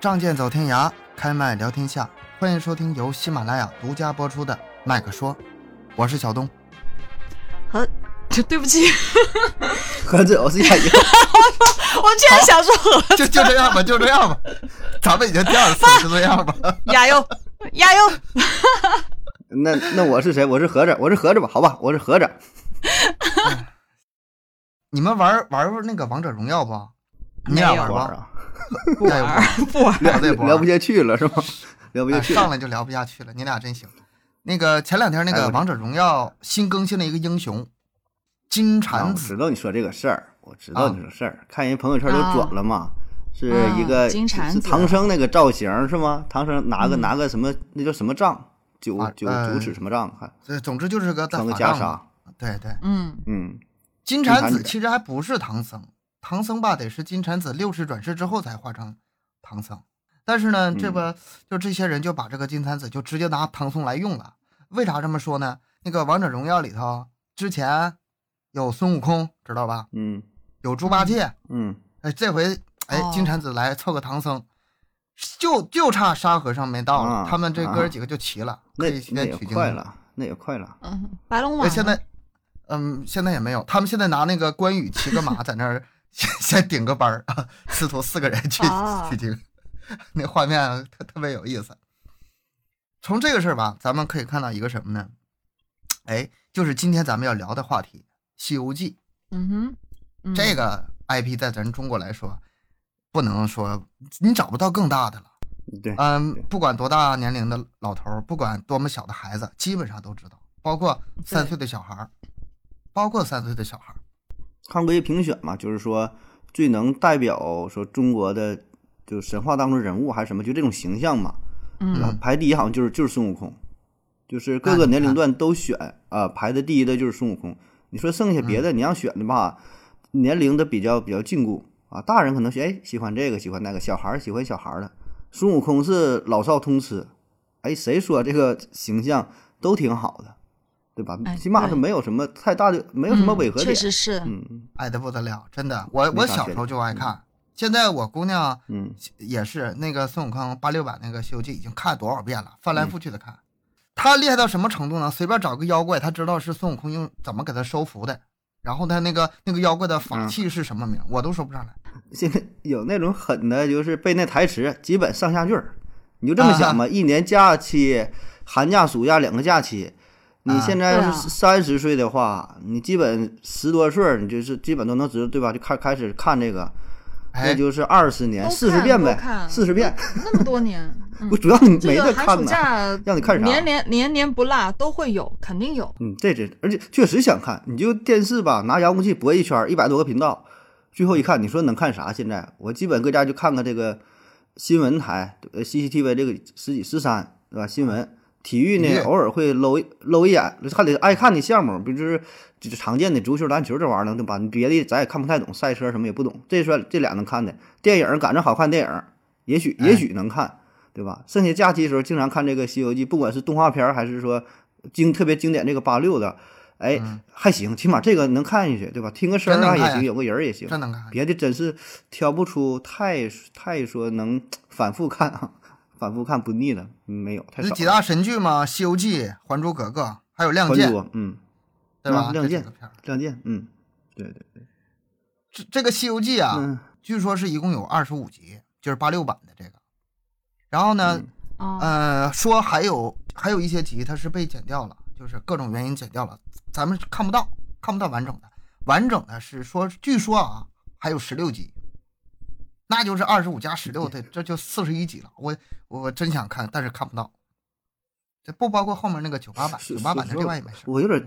仗剑走天涯，开麦聊天下。欢迎收听由喜马拉雅独家播出的《麦克说》，我是小东。和，对不起，盒子，我是亚优。我居然想说盒就就这样吧，就这样吧。咱们已经第二次了，就这样吧。亚优，亚优。那那我是谁？我是盒子，我是盒子吧？好吧，我是盒子。你们玩玩那个王者荣耀不？你俩玩不玩，不玩。聊这不聊不下去了是吗？聊不下去了。上来就聊不下去了，你俩真行。那个前两天那个王者荣耀新更新了一个英雄金蝉我子，知道你说这个事儿，我知道你说事儿，看人朋友圈都转了嘛，是一个金蝉唐僧那个造型是吗？唐僧拿个拿个什么那叫什么杖？九九九尺什么杖？还这总之就是个穿个。袈裟。对对，嗯，嗯，金蝉子其实还不是唐僧，唐僧吧得是金蝉子六世转世之后才化成唐僧。但是呢，嗯这不就这些人就把这个金蝉子就直接拿唐僧来用了。为啥这么说呢？那个王者荣耀里头之前有孙悟空，知道吧？嗯有猪八戒，嗯，哎，这回哎哦金蝉子来凑个唐僧，就就差沙和尚没到了，啊他们这哥啊几个就齐了，那可以那也先取经了。快了，那也快了。嗯，白龙马现在，嗯，现在也没有，他们现在拿那个关羽骑个马在那儿先 先顶个班儿啊，师徒四个人去啊取经，那画面特特别有意思。从这个事儿吧，咱们可以看到一个什么呢？哎，就是今天咱们要聊的话题《西游记》嗯哼，嗯这个 IP，在咱中国来说，不能说你找不到更大的了。对，嗯，不管多大年龄的老头儿，不管多么小的孩子，基本上都知道，包括三岁的小孩儿，包括三岁的小孩儿。看过一评选嘛，就是说最能代表说中国的就神话当中人物还是什么，就这种形象嘛，嗯。嗯排第一好像就是就是孙悟空，就是各个年龄段都选啊、排的第一的就是孙悟空。你说剩下嗯。别的你让选的吧，年龄的比较比较禁锢。啊，大人可能是哎喜欢这个喜欢那个，小孩儿喜欢小孩儿的。孙悟空是老少通吃，哎，谁说这个形象都挺好的，对吧？哎起码是没有什么太大的，没有什么嗯违和点。确实是，嗯爱的不得了，真的。我我小时候就爱看，现在我姑娘嗯，也是那个孙悟空八六版那个《西游记》已经看多少遍了，翻来嗯覆去的看。他厉害到什么程度呢？随便找个妖怪，他知道是孙悟空用怎么给他收服的，然后他那个那个妖怪的法嗯器是什么名，我都说不上来。现在有那种狠的，就是背那台词，基本上下句儿。你就这么想吧，一年假期，寒假、暑假两个假期，你啊现在要是三十岁的话，你基本十多岁，你就是基本都能知道，对吧？就开开始看这个，哎那，就是二十年，都四十遍呗，四十遍。那么多年，嗯不，主要你没这个寒暑得看呐。假让你看啥年年年年不落都会有，肯定有。嗯，这真，而且确实想看。你就电视吧，拿遥控器拨一圈儿，一百多个频道，最后一看，你说能看啥？现在我基本搁家就看看这个新闻台，呃，CCTV 这个十几十三，对吧？新闻、体育呢，偶尔会搂一搂一眼，看得爱看的项目，比如就是就是常见的足球、篮球这玩意儿，对吧？你别的咱也看不太懂，赛车什么也不懂，这算这俩能看的。电影赶上好看电影，也许也许能看，对吧？剩下假期的时候，经常看这个《西游记》，不管是动画片儿还是说经特别经典这个八六的，哎，嗯还行，起码这个能看下去，对吧？听个声儿啊也行，有个人儿也行。真能看。别的真是挑不出太太说能反复看啊，反复看不腻的，嗯没有太少几大神剧嘛，《西游记》《还珠格格》，还有《亮剑》，嗯，对吧？啊亮剑亮剑，嗯，对对对，这这个《西游记》啊，嗯据说是一共有二十五集，就是八六版的这个。然后呢，嗯说还有还有一些集它是被剪掉了，就是各种原因剪掉了，咱们看不到，看不到完整的。完整的是说，据说啊，还有十六集，那就是二十五加十六的，这就四十一集了。我我真想看，但是看不到。这不包括后面那个九八版，是九八版的另外也没事。我有点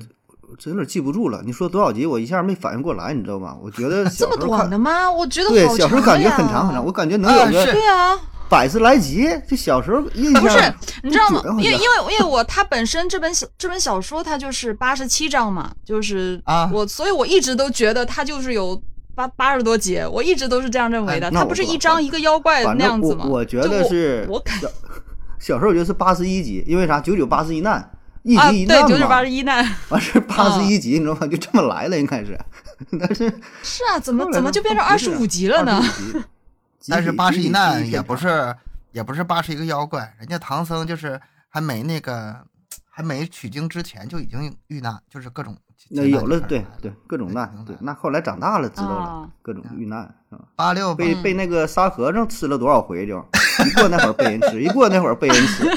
真有点记不住了。你说多少集，我一下没反应过来，你知道吗？我觉得 这么短的吗？我觉得对，好小时候感觉长很长很长，我感觉能啊有个对啊，百十来集。就小时候印象不是，你知道吗因为因为因为我它本身这本小这本小说它就是八十七章嘛，就是啊我所以我一直都觉得它就是有八八十多集，我一直都是这样认为的。哎那它不是一张一个妖怪那样子吗？我觉得是我感小小时候我觉得是八十一集，因为啥？九九八十一难，一集一难嘛九九八十。一难 完事八十一集，你知道吗？就这么来了，应该是。但是 是啊，怎么怎么就变成二十五集了呢？25 集但是八十一难也不是也不是八十一个妖怪，人家唐僧就是还没那个还没取经之前就已经遇难，就是各种那有了对对各种难对，那后来长大了知道了啊各种遇难啊，八六被嗯被那个沙和尚吃了多少回就，一过那会儿被人吃，一过那会儿被人吃，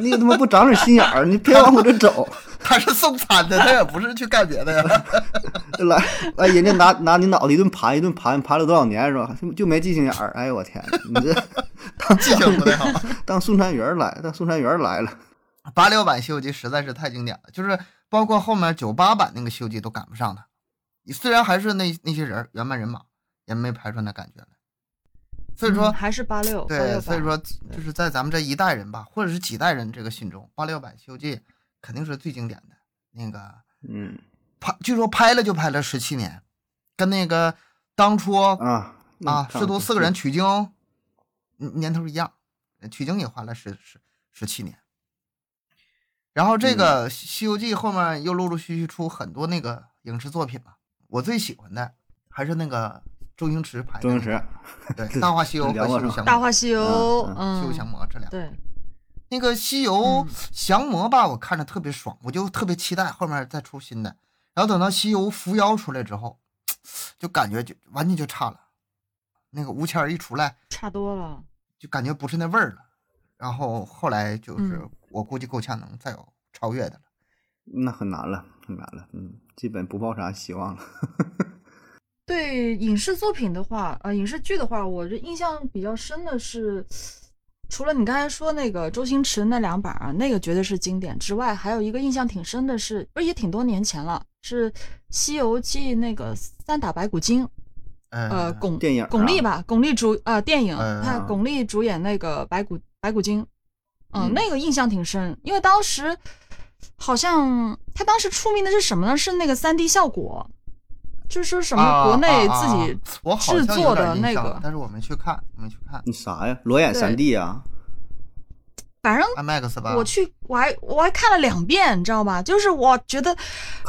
你他妈不长点心眼儿，你偏往我这走，他是送餐的，他也不是去干别的呀。来哎，人家拿拿你脑袋一顿盘一顿盘，盘了多少年是吧？就没记性眼儿，哎呦我天，你这 当记性不太好。当送餐员儿来，当送餐员儿来了，八六版《西游记》实在是太经典了，就是包括后面九八版那个《西游记》都赶不上它。虽然还是那那些人儿原班人马，也没拍出那感觉来。所以说，嗯还是八六，对，所以说就是在咱们这一代人吧，或者是几代人这个心中，八六版《西游记》肯定是最经典的。那个嗯拍，据说拍了就拍了十七年，跟那个当初啊啊，师徒四个人取经，嗯年头一样，取经也花了十十十七年。然后这个《西西游记》后面又陆陆续续出很多那个影视作品嘛，我最喜欢的还是那个周星驰拍的、周星驰，对 《大话西游》和《西游降魔大》话西游西游降魔》这俩。对，那个《西游嗯降魔》吧，我看着特别爽，我就特别期待后面再出新的。然后等到《西游伏妖》出来之后，就感觉就完全就差了。那个吴谦儿一出来，差多了。就感觉不是那味儿了。然后后来就是嗯我估计够呛能再有超越的了。那很难了，很难了，嗯，基本不抱啥希望了。对影视作品的话，呃，影视剧的话，我这印象比较深的是，除了你刚才说那个周星驰那两版啊，那个绝对是经典之外，还有一个印象挺深的是，不是也挺多年前了，是《西游记》那个三打白骨精，呃，呃，巩电影啊巩俐吧，巩俐主呃电影，呃他巩俐主演那个白骨白骨精，嗯，嗯那个印象挺深，因为当时好像他当时出名的是什么呢？是那个三 D 效果，就是说什么啊国内自己制作的那个但是我没去看，没去看你啥呀？裸眼对三 D 啊？反正 IMAX 吧。我去，我还我还看了两遍，你知道吧？就是我觉得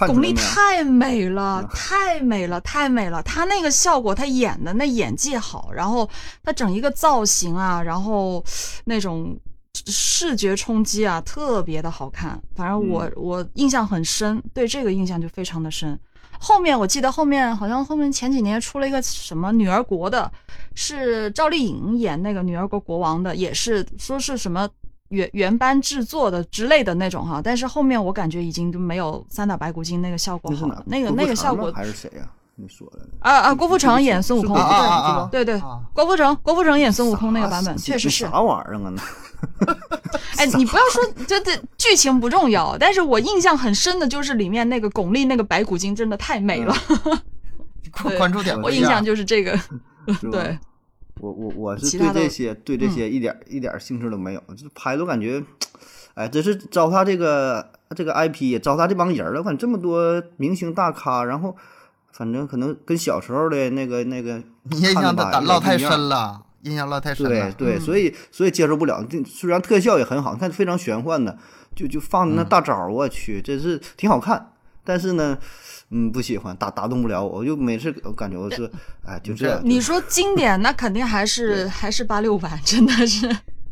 巩俐太美了嗯，太美了，太美了。她那个效果，她演的那演技好，然后她整一个造型啊，然后那种视觉冲击啊，特别的好看。反正我、嗯我印象很深，对这个印象就非常的深。后面我记得后面好像后面前几年出了一个什么女儿国的，是赵丽颖演那个女儿国国王的，也是说是什么原原班制作的之类的那种哈。但是后面我感觉已经都没有三打白骨精那个效果好了，？那个那个效果还是谁呀？你说的啊啊，郭富城演孙悟空，对对啊郭富城郭富城演孙悟空那个版本确实是啥。玩意儿啊？那哎，你不要说这这剧情不重要，但是我印象很深的就是里面那个巩俐那个白骨精真的太美了，对关注点我印象。就是这个。对，我我我是对这些对这些一点一点兴趣都没有，就是拍都感觉，哎，真是糟蹋这个这个 IP，糟蹋这帮人儿了。我感觉这么多明星大咖，然后反正可能跟小时候的那个那个你印象太不一样深了，印象落太深了。对对，嗯所以所以接受不了。这虽然特效也很好，看非常玄幻的，就就放的那嗯大招，我去，真是挺好看。但是呢，嗯，不喜欢，打打动不了我。我就每次我感觉我是，哎，就这样。你说经典，那肯定还是还是八六版，真的是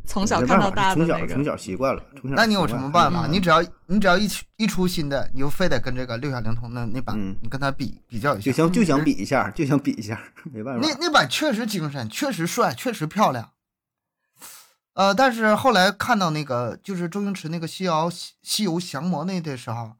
从小看到大的那个。小从小习惯了。从小那你有什么办法？嗯你只要你只要一出一出新的，你就非得跟这个六小龄童的那版，嗯你跟他比比较一下。就想就想比一下，就想比一下，没办法。那那版确实精神，确实帅，确实漂亮。呃，但是后来看到那个就是周星驰那个西游西西游降魔那的时候，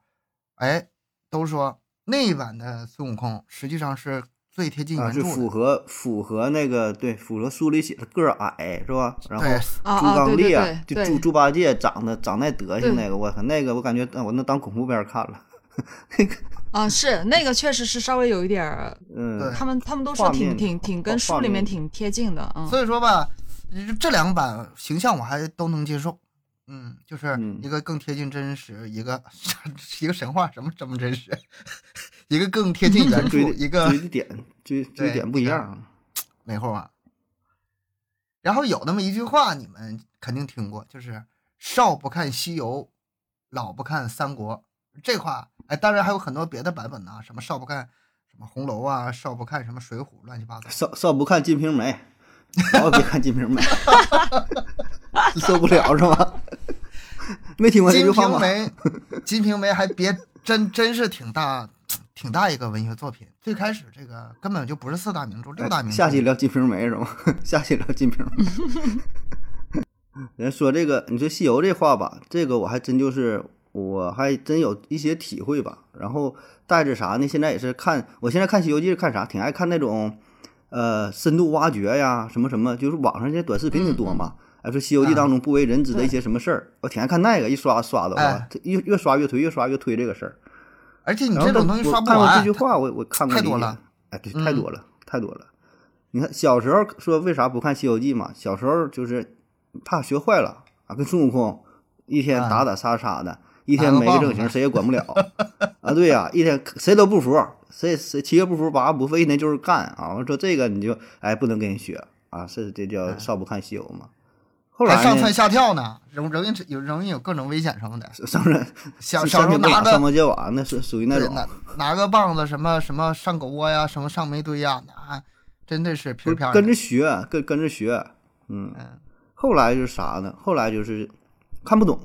哎，都说那一版的孙悟空实际上是最贴近啊，就原著的。符合符合那个对，符合书里写的个儿矮是吧？然后猪啊，对对刚鬣对对就猪猪八戒长得长那德行那个，我靠，那个我感觉呃我能当恐怖片看了。啊，是那个确实是稍微有一点儿，嗯，他们他们都说挺挺挺跟书里面面挺贴近的，嗯。所以说吧，这两版形象我还都能接受。嗯，就是嗯一个更贴近真实，一个 一个神话，什么什么真实，一个更贴近原著一个追的点追追点不一样。美猴王。然后有那么一句话，你们肯定听过，就是“少不看西游，老不看三国”。这话，哎，当然还有很多别的版本呢，什么少不看什么红楼啊，少不看什么水浒，乱七八糟。少少不看《金瓶梅》，老也别看《金瓶梅》，受不了是吧？没听过这金句话吗？瓶梅，金瓶梅还别真真是挺大挺大一个文学作品。最开始这个根本就不是四大名著，六大名著。下期聊《金瓶梅》是吗？下期聊《金瓶梅 》。人说这个，你说西游这话吧，这个我还真就是，我还真有一些体会吧。然后带着啥呢？现在也是看，我现在看《西游记》是看啥？挺爱看那种，呃，深度挖掘呀，什么什么，就是网上这些短视频挺多嘛。哎，说《西游记》当中不为人知的一些什么事儿，我挺爱看那个，一刷刷的哎话，越越刷越推，越刷越推这个事儿。而且你这种东西刷不完看过这句。话，我我看太多了。哎，对，嗯太多了，太多了。你看小时候说为啥不看《西游记》嘛？小时候就是怕学坏了啊，跟孙悟空一天打打杀杀的，一天没个正形，谁也管不了啊。对呀、一天谁都不服，谁谁七个不服八个不服，一天就是干啊。我说这个你就哎不能跟人学啊，是这叫少不看西游嘛。后来上蹿，下跳呢，容容易有容易有各种危险什么的。上人小小时候上天不拿个打上摩揭瓦，那是属于那种拿拿个棒子，什么什么上狗窝呀，什么上煤堆呀，那真的是跟着学，跟跟着学，嗯。嗯，后来就是啥呢？后来就是看不懂，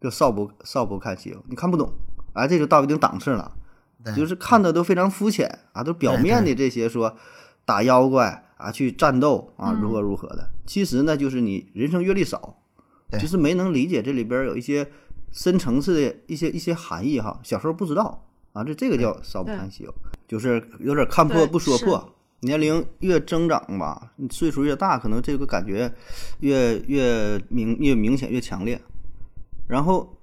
就少不少不看西游，你看不懂，哎，这就到一定档次了，就是看的都非常肤浅啊，都表面的这些说打妖怪啊，去战斗啊，嗯。如何如何的，其实呢，就是你人生阅历少，对。就是没能理解这里边有一些深层次的一些一些含义哈，小时候不知道啊，这这个叫少不看西游，就是有点看破不说破。年龄越增长吧，你岁数越大，可能这个感觉越越明越明显越强烈。然后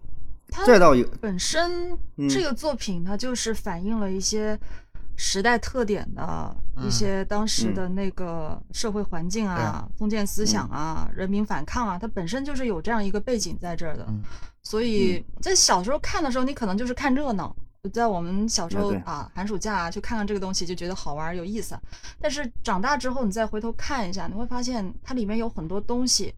再到一个，本身嗯。这个作品它就是反映了一些时代特点的一些当时的那个社会环境啊、封建思想啊、人民反抗啊，它本身就是有这样一个背景在这儿的。嗯所以在小时候看的时候，你可能就是看热闹。在我们小时候啊，寒暑假啊，去看看这个东西，就觉得好玩有意思。但是长大之后，你再回头看一下，你会发现它里面有很多东西，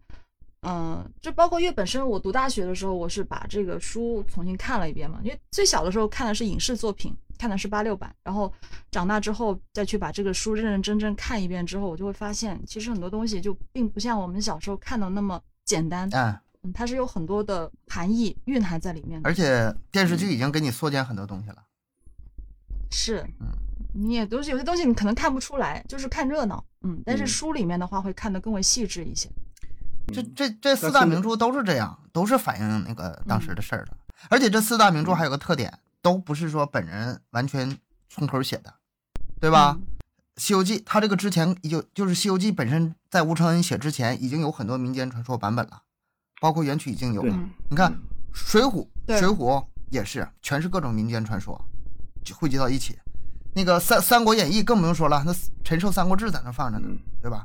嗯，就包括因为本身我读大学的时候，我是把这个书重新看了一遍嘛，因为最小的时候看的是影视作品，看的是八六版，然后长大之后再去把这个书认认真真看一遍之后，我就会发现，其实很多东西就并不像我们小时候看的那么简单，哎，嗯，它是有很多的含义蕴含在里面的。而且电视剧已经给你缩减很多东西了。是嗯，你也都是有些东西你可能看不出来，就是看热闹，嗯，但是嗯书里面的话会看得更为细致一些。这这这四大名著都是这样，都是反映那个当时的事儿的。而且这四大名著还有个特点，都不是说本人完全从头写的，对吧？嗯西游记》它这个之前就就是《西游记》本身在吴承恩写之前已经有很多民间传说版本了，包括原曲已经有了。嗯你看《水浒》，对水浒也是全是各种民间传说，就汇集到一起。那个三《三国演义》更不用说了，那陈寿《三国志》在那放着呢，嗯对吧？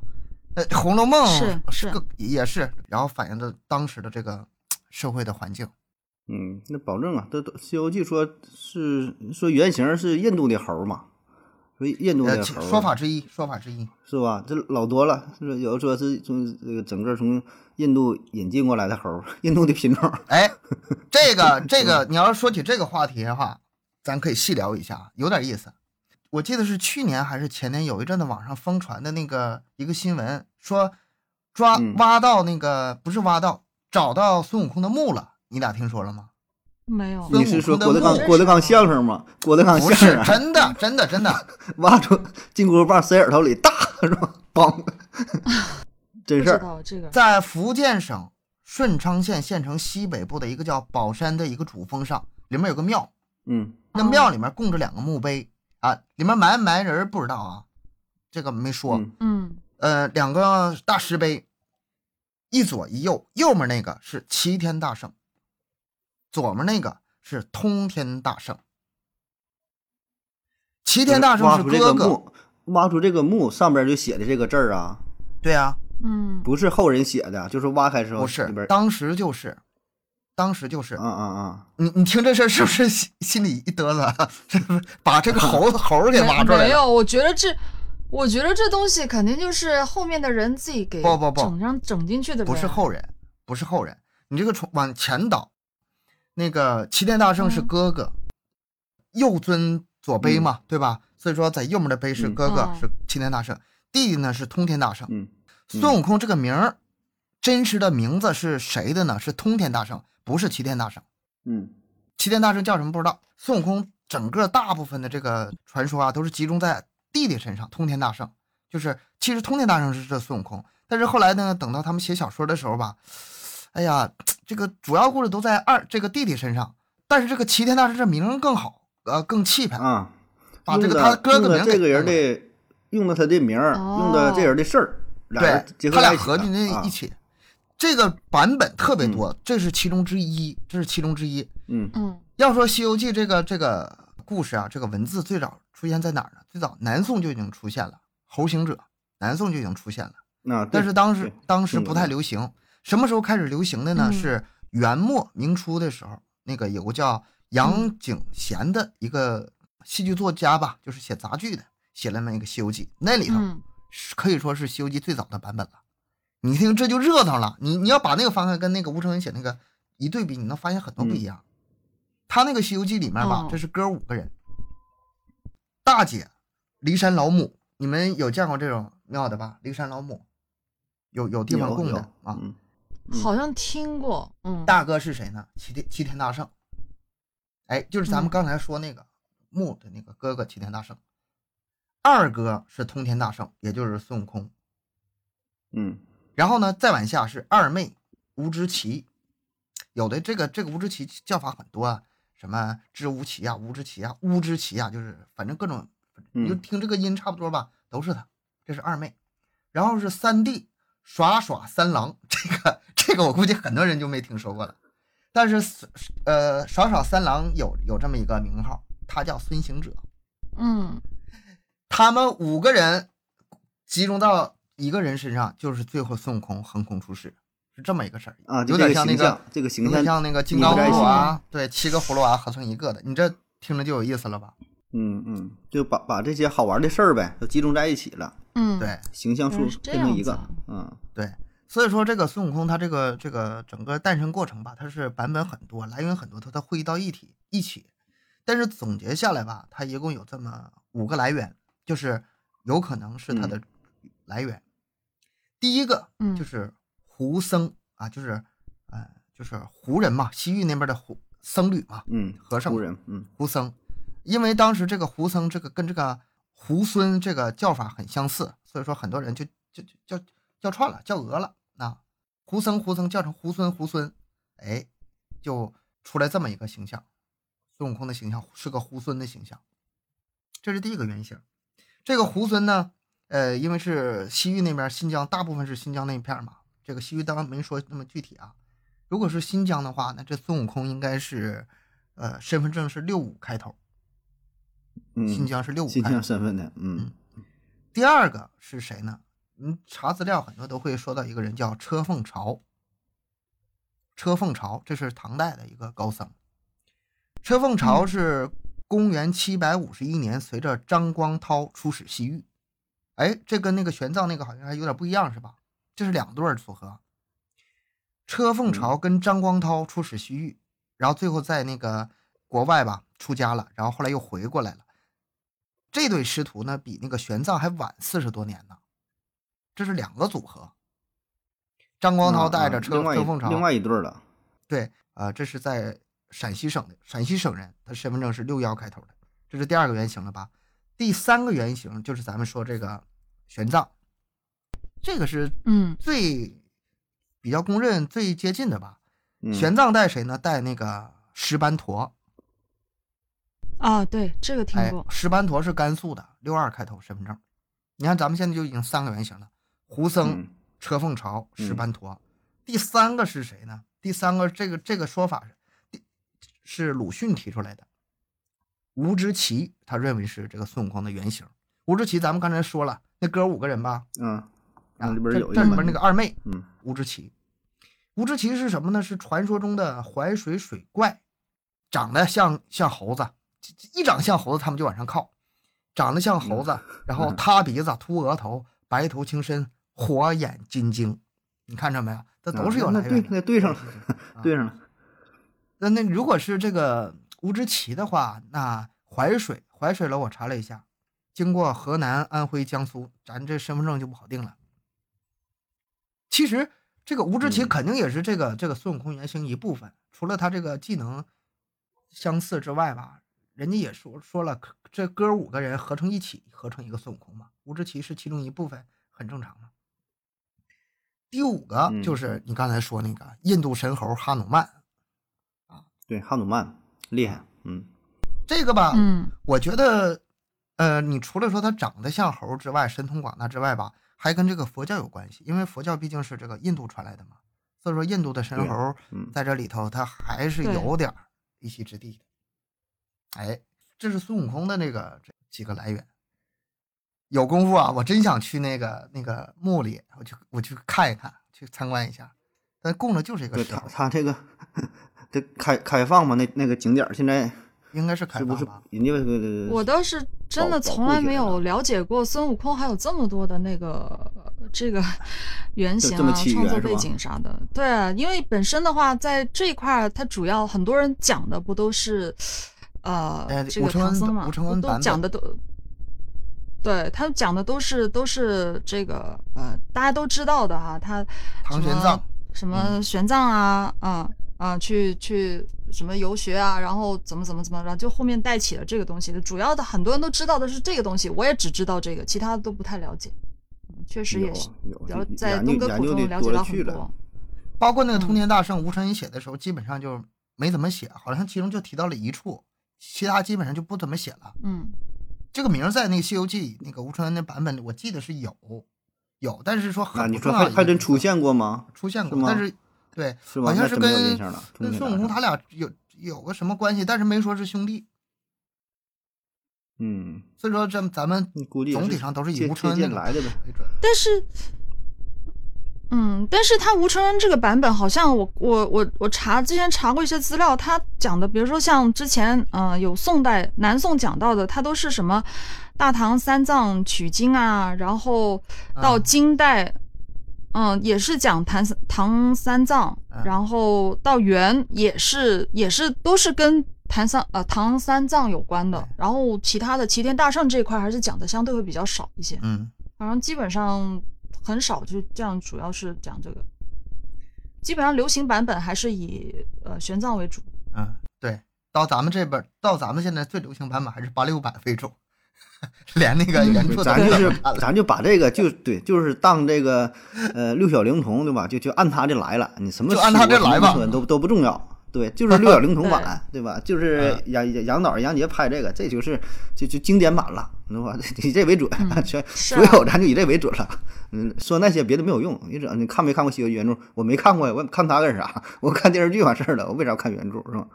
呃，《红楼梦》是是个也是，然后反映的当时的这个社会的环境。嗯，那保证啊，这都《西游记》说是说原型是印度的猴嘛，所以印度呃，的说法之一，说法之一。是吧？这老多了，是不是有的说是从这个整个从印度引进过来的猴，印度的品种。哎，这个这个，你要是说起这个话题的话，咱可以细聊一下，有点意思。我记得是去年还是前年，有一阵子网上疯传的那个一个新闻，说抓嗯挖到那个不是挖到，找到孙悟空的墓了。你俩听说了吗？没有，你是说郭德纲郭德纲相声吗？郭德纲相声啊，真的，真的，真的。挖出金箍棒塞耳朵里，大是吧？梆，真事儿。道这个。在福建省顺昌县县城西北部的一个叫宝山的一个主峰上，里面有个庙，嗯那庙里面供着两个墓碑啊，里面埋没埋人不知道啊，这个没说。嗯嗯呃，两个大石碑，一左一右，右面那个是齐天大圣，左面那个是通天大圣。齐天大圣挖出这是哥哥，个墓，挖出这个墓上边就写的这个字儿啊，对啊，嗯，不是后人写的，就是挖开时候不是，当时就是，当时就是，啊啊啊，你你听这事儿是不是心心里一嘚瑟？是不是把这个猴 子猴儿给挖出来了？没没有，我觉得这，我觉得这东西肯定就是后面的人自己给不不不整上整进去的，不是后人，不是后人，你这个从往前倒，那个齐天大圣是嗯哥哥，右尊左卑嘛，对吧？所以说在右面的碑是嗯哥哥，哦是齐天大圣，弟弟呢是通天大圣。嗯孙悟空这个名儿，真实的名字是谁的呢？是通天大圣，不是齐天大圣。嗯齐天大圣叫什么不知道。孙悟空整个大部分的这个传说啊，都是集中在弟弟身上。通天大圣就是，其实通天大圣是这孙悟空，但是后来呢，等到他们写小说的时候吧，哎呀，这个主要故事都在二这个弟弟身上，但是这个齐天大圣这名更好，呃，更气派，啊，把这个他哥哥名给用的这个人的，用的他的名儿，哦用的这人的事儿，对他俩合进在啊一起。这个版本特别多，这是其中之一，这是其中之一。嗯嗯要说《西游记》这个这个故事啊，这个文字最早出现在哪儿呢？最早南宋就已经出现了，猴行者，南宋就已经出现了，那但是当时当时不太流行。什么时候开始流行的呢？嗯是元末明初的时候，那个有个叫杨景贤的一个戏剧作家吧，就是写杂剧的，写了那么一个《西游记》，那里头可以说是《西游记》最早的版本了。你听这就热闹了，你你要把那个翻开跟那个吴承恩写那个一对比，你能发现很多不一样。他那个《西游记》里面吧哦，这是哥五个人，大姐骊山老母，你们有见过这种庙的吧？骊山老母有有地方供的啊。嗯好像听过，嗯，大哥是谁呢？齐天齐天大圣，哎，就是咱们嗯刚才说那个木的那个哥哥齐天大圣。二哥是通天大圣，也就是孙悟空。嗯然后呢，再往下是二妹吴知奇，有的这个这个吴知奇叫法很多啊，什么知无奇啊、吴知奇啊、乌知奇啊，就是反正各种，你就嗯听这个音差不多吧，都是他。这是二妹，然后是三弟耍耍三郎，这个这个我估计很多人就没听说过了，但是呃少少三郎有有这么一个名号，他叫孙行者。嗯他们五个人集中到一个人身上，就是最后孙悟空横空出世，是这么一个事儿啊，有点像那个，这个形象，有点像那个金刚葫芦娃，对，七个葫芦娃合成一个的，你这听着就有意思了吧？嗯嗯，就把把这些好玩的事儿呗，都集中在一起了，嗯，对形象塑原来是这变成一个嗯对，所以说这个孙悟空他这个这个整个诞生过程吧，它是版本很多，来源很多，它它汇到一体一起，但是总结下来吧，它一共有这么五个来源，就是有可能是它的来源。第一个嗯。就是胡僧啊，就是呃就是胡人嘛，西域那边的胡僧侣嘛，嗯，和尚胡人，嗯。胡僧，因为当时这个胡僧这个跟这个猢狲这个叫法很相似，所以说很多人就就就叫叫串了，叫讹了啊，胡僧胡僧叫成猢狲猢狲，哎，就出来这么一个形象，孙悟空的形象是个猢狲的形象，这是第一个原型。这个猢狲呢，呃，因为是西域那边新疆，大部分是新疆那一片嘛，这个西域当然没说那么具体啊。如果是新疆的话，那这孙悟空应该是，呃，身份证是六五开头，嗯，新疆是六五新疆。身份的，嗯第二个是谁呢？你查资料很多都会说到一个人叫车凤朝。车凤朝这是唐代的一个高僧。车凤朝嗯是公元七百五十一年，随着张光涛出使西域。哎，这跟那个玄奘那个好像还有点不一样，是吧？这是两对儿组合。车凤朝跟张光涛出使西域，然后最后在那个国外吧出家了，然后后来又回过来了。这对师徒呢，比那个玄奘还晚四十多年呢，这是两个组合。张光涛带着车车凤朝，另外一对儿了，对，啊、这是在陕西省的，陕西省人，他身份证是六幺开头的，这是第二个原型了吧？第三个原型就是咱们说这个玄奘，这个是嗯最比较公认最接近的吧？嗯玄奘带谁呢？带那个石班陀，啊，对，这个听哎过，，石班陀是甘肃的，六二开头身份证。你看咱们现在就已经三个原型了：胡僧、嗯车凤朝、石嗯班陀。第三个是谁呢？第三个这个这个说法是，第是鲁迅提出来的。吴之奇他认为是这个孙悟空的原型。吴之奇咱们刚才说了，那哥五个人吧，嗯，啊，那里边这有这里边那个二妹嗯吴之奇。吴之奇是什么呢？是传说中的淮水水怪，长得像像猴子，一长像猴子他们就往上靠，长得像猴子，然后塌鼻子、秃额头、白头青身、火眼金睛，你看着没有？这都是有啊那对来源的。那对上了，啊对上了，那那如果是这个吴之奇的话，那淮水淮水楼我查了一下，经过河南、安徽、江苏，咱这身份证就不好定了。其实这个吴志奇嗯肯定也是这个、这个孙悟空原型一部分，除了他这个技能相似之外吧，人家也说说了，这哥五个人合成一起，合成一个孙悟空嘛。吴志奇是其中一部分，很正常嘛。第五个嗯就是你刚才说那个印度神猴哈努曼，对，哈努曼厉害，嗯这个吧，嗯我觉得，呃，你除了说他长得像猴之外，神通广大之外吧，还跟这个佛教有关系，因为佛教毕竟是这个印度传来的嘛，所以说印度的神猴嗯在这里头，他还是有点儿一席之地的。哎，这是孙悟空的那个这几个来源。有功夫啊，我真想去那个那个墓里，我去我去看一看，去参观一下。但供的就是一个他石头，他这个 这开开放嘛，那那个景点现在应该是开是不是放吧？人家这个我倒是真的从来没有了解过孙悟空还有这么多的那个呃这个 原型啊、创作背景啥的。对啊，因为本身的话，在这一块儿，它主要很多人讲的不都是呃哎这个吴承恩唐僧嘛，吴承恩都讲的都。对他讲的都是都是这个呃，大家都知道的哈、他唐玄奘什么玄奘啊，啊啊，去去什么游学啊，然后怎么怎么怎么，然后就后面带起了这个东西的。主要的很多人都知道的是这个东西，我也只知道这个，其他的都不太了解。嗯确实也是有了研研究在东哥口中了解到很多。包括那个通嗯天大圣，吴承恩写的时候，基本上就没怎么写，好像其中就提到了一处，其他基本上就不怎么写了。嗯这个名在那个《西游记》那个吴承恩的版本里，我记得是有有，但是说啊，很你说还还真出现过吗？出现过，是吗但是对，是？好像是跟。跟孙悟空他俩有有个什么关系，但是没说是兄弟，嗯，所以说这咱们估计总体上都是以吴承恩来的呗。为准。但是，嗯，但是他吴承恩这个版本，好像我我我我查之前查过一些资料，他讲的，比如说像之前嗯、呃有宋代南宋讲到的，他都是什么？大唐三藏取经啊，然后到嗯金代。嗯，也是讲唐三唐三藏，嗯然后到元也是也是都是跟唐三呃唐三藏有关的，然后其他的齐天大圣这一块还是讲的相对会比较少一些。嗯，好像基本上很少，就这样，主要是讲这个。基本上流行版本还是以呃玄奘为主。嗯，对，到咱们这边，到咱们现在最流行版本还是八六版为主，连那个嗯原著咱就是。咱就把这个就对，就是当这个呃六小龄童对吧？就就按他这来了，你什么就按他这来吧都都不重要。对，就是六小龄童版，对吧？就是杨杨导杨洁拍这个，这就是就就经典版了，对吧？以这为准，嗯全所有咱就以这为准了。嗯，说那些别的没有用。你整你看没看过《西游记》原著？我没看过呀，我看他干啥？我看电视剧完事儿了，我为啥要看原著是吧？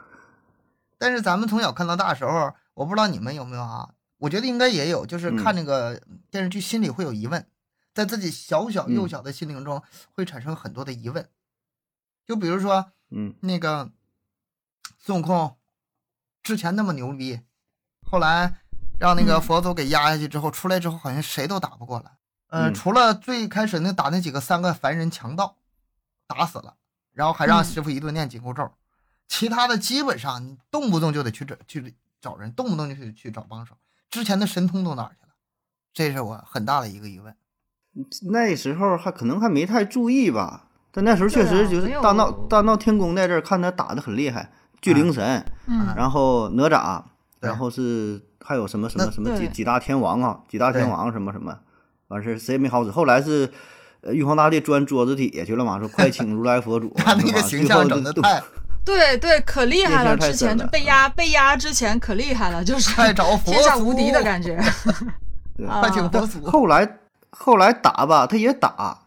但是咱们从小看到大的时候，我不知道你们有没有啊？我觉得应该也有，就是看那个电视剧，心里会有疑问，在自己小小幼嗯小的心灵中会产生很多的疑问。就比如说嗯那个 孙悟空之前那么牛逼，后来让那个嗯佛祖给压下去之后，出来之后好像谁都打不过来。呃，嗯除了最开始那打那几个三个凡人强盗，打死了，然后还让嗯师傅一顿念紧箍咒，其他的基本上你动不动就得去找去找人，动不动就去去找帮手。之前的神通都哪儿去了？这是我很大的一个疑问。那时候还可能还没太注意吧，但那时候确实就是大闹大闹天宫在这儿看他打的很厉害，巨灵神，嗯然后哪吒，然后是还有什么什么什么几几大天王啊，几大天王什么什么，完事儿谁也没好使。后来是呃玉皇大帝钻桌子底下去了嘛，说快请如来佛祖，他那个形象整的太对对，可厉害了！之前就被压被压之前可厉害了，就是 太找佛天下无敌的感觉。快请佛祖。后来后来打吧，他也打，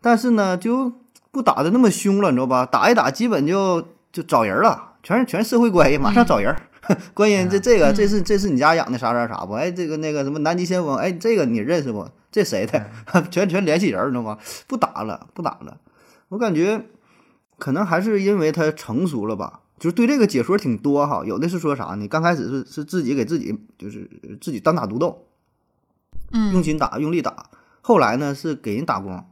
但是呢就不打的那么凶了，你知道吧？打一打基本就就找人了，全是全是社会关系，马上找人。观音这这个嗯这是这是你家养的啥啥啥不？哎，这个那个什么南极先锋，哎，这个你认识不？这谁的？全全联系人，你知道吗？不打了，不打了。我感觉可能还是因为他成熟了吧，就是对这个解说挺多哈。有的是说啥呢？刚开始是是自己给自己就是自己单打独斗，用嗯，心打，用力打。后来呢是给人打工，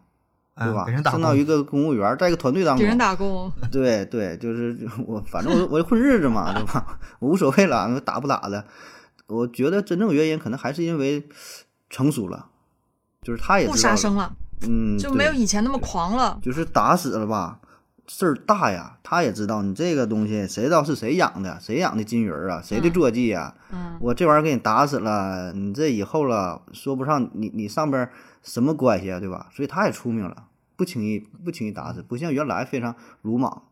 对吧？嗯给人打升到一，个公务员，在一个团队当中给人中。打工。对对，就是我，反正我我混日子嘛，对吧？我无所谓了，打不打的。我觉得真正原因可能还是因为成熟了，就是他也不杀生了，嗯，就没有以前那么狂了。就是打死了吧，事儿大呀。他也知道你这个东西，谁知道是谁养的，谁养的金鱼儿啊，谁的嗯坐骑呀、嗯，我这玩意儿给你打死了，你这以后了，说不上你你上边儿什么关系啊，对吧？所以他也出名了，不轻易不轻易打死，不像原来非常鲁莽。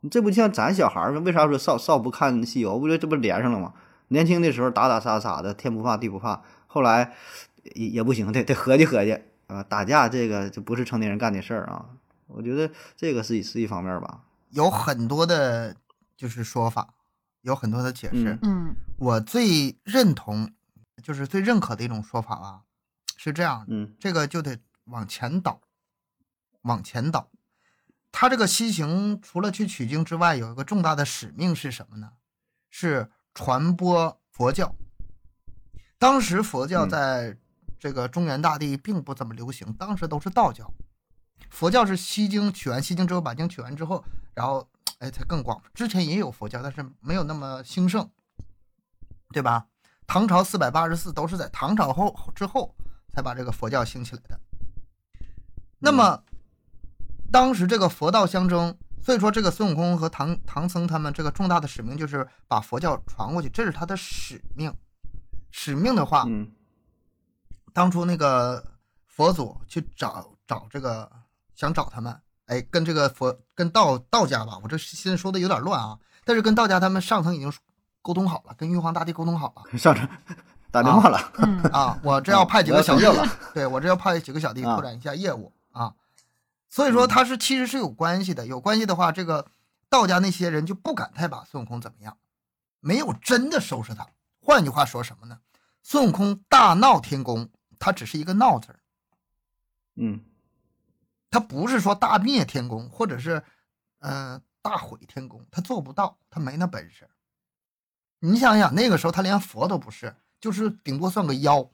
你这不像咱小孩儿吗？为啥说少少不看西游？不就这不连上了吗？年轻的时候打打杀杀的，天不怕地不怕，后来也也不行，得得合计合计啊，打架这个就不是成年人干的事儿啊。我觉得这个是一是一方面吧。有很多的，就是说法，有很多的解释。嗯嗯我最认同，就是最认可的一种说法啊，是这样的，嗯这个就得往前倒，往前倒。他这个西行除了去取经之外，有一个重大的使命是什么呢？是传播佛教。当时佛教嗯在这个中原大地并不怎么流行，当时都是道教。佛教是西经取完西经之后，把经取完之后，然后哎才更广。之前也有佛教，但是没有那么兴盛，对吧？唐朝四百八十四都是在唐朝后之后才把这个佛教兴起来的。那么，当时这个佛道相争，所以说这个孙悟空和唐唐僧他们这个重大的使命就是把佛教传过去，这是他的使命。使命的话，嗯当初那个佛祖去找找这个想找他们，哎，跟这个佛跟道道家吧，我这现在说的有点乱啊，但是跟道家他们上层已经沟通好了，跟玉皇大帝沟通好了上层打电话了，嗯啊，我这要派几个小弟对我这要派几个小弟啊拓展一下业务啊，所以说他是其实是有关系的，有关系的话，这个道家那些人就不敢太把孙悟空怎么样，没有真的收拾他。换句话说什么呢？孙悟空大闹天宫，他只是一个闹字儿。嗯他不是说大灭天宫，或者是，呃，大毁天宫，他做不到，他没那本事。你想想，那个时候他连佛都不是，就是顶多算个妖，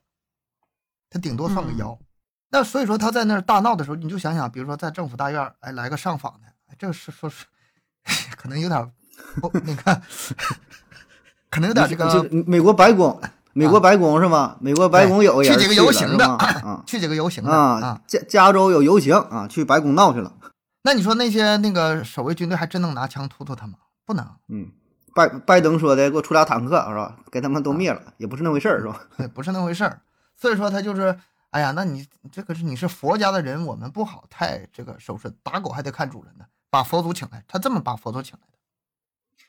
他顶多算个嗯妖。那所以说他在那儿大闹的时候，你就想想，比如说在政府大院儿，哎，来个上访的，哎，这个是说是，可能有点那个，可能有点这个就美国白宫，美国白宫是吗？美国白宫有个人去几个游行的 啊去几个游行的啊啊，加加州有游行啊，去白宫闹去了。那你说那些那个守卫军队还真能拿枪突突他吗？不能。嗯，拜拜登说的，给我出俩坦克是吧？给他们都灭了，也不是那回事儿是吧？对，不是那回事儿。所以说他就是，哎呀，那你这个是你是佛家的人，我们不好太这个收拾，打狗还得看主人呢。把佛祖请来，他这么把佛祖请来的。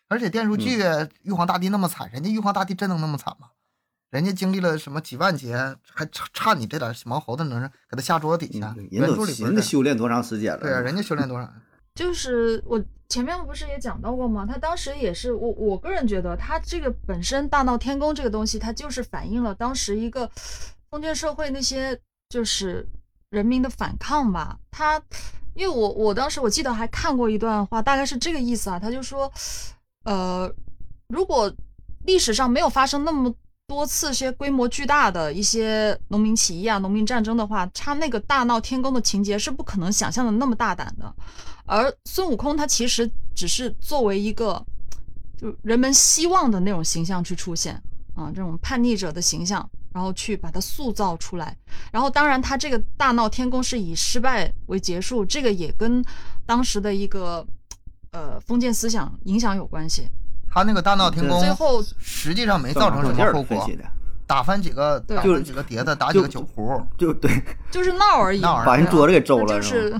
而且电视剧玉皇大帝那么惨，人家玉皇大帝真能那么惨吗？人家经历了什么几万劫，还差差你这点毛猴子能让给他下桌子底下？嗯原人家修炼多长时间了？对啊，人家修炼多少？就是我前面不是也讲到过吗？他当时也是我我个人觉得，他这个本身大闹天宫这个东西，它就是反映了当时一个封建社会那些就是人民的反抗吧。他因为我我当时我记得还看过一段话，大概是这个意思啊，他就说，呃，如果历史上没有发生那么多次些规模巨大的一些农民起义啊、农民战争的话，他那个大闹天宫的情节是不可能想象的那么大胆的。而孙悟空他其实只是作为一个就人们希望的那种形象去出现啊，这种叛逆者的形象，然后去把它塑造出来。然后当然他这个大闹天宫是以失败为结束，这个也跟当时的一个呃封建思想影响有关系。他那个大闹天宫，最后实际上没造成什么后果。打翻几个，对。打翻几个碟子，打几个酒壶，就对，就是闹而已，闹而已。把人桌子给周了，就是。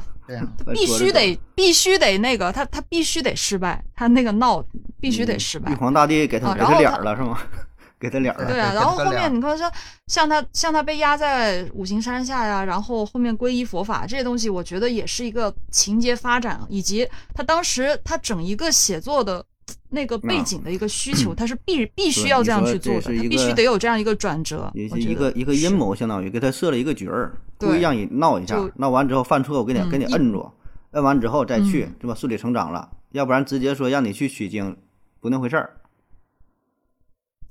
必须得必须得那个他他必须得失败，他那个闹必须得失败。玉。皇大帝给他给他脸啊他儿了是吗？给他脸了。对啊，然后后面你看像像他像他被压在五行山下呀，然后后面皈依佛法这些东西，我觉得也是一个情节发展，以及他当时他整一个写作的那个背景的一个需求，他是必必须要这样去做的，他必须得有这样一个转折。也是一个一个阴谋，相当于给他设了一个局儿，故对意让你闹一下，闹完之后犯错，我给你嗯给你摁住，摁完之后再去嗯，对吧？顺理成章了，要不然直接说让你去取经，不那回事儿。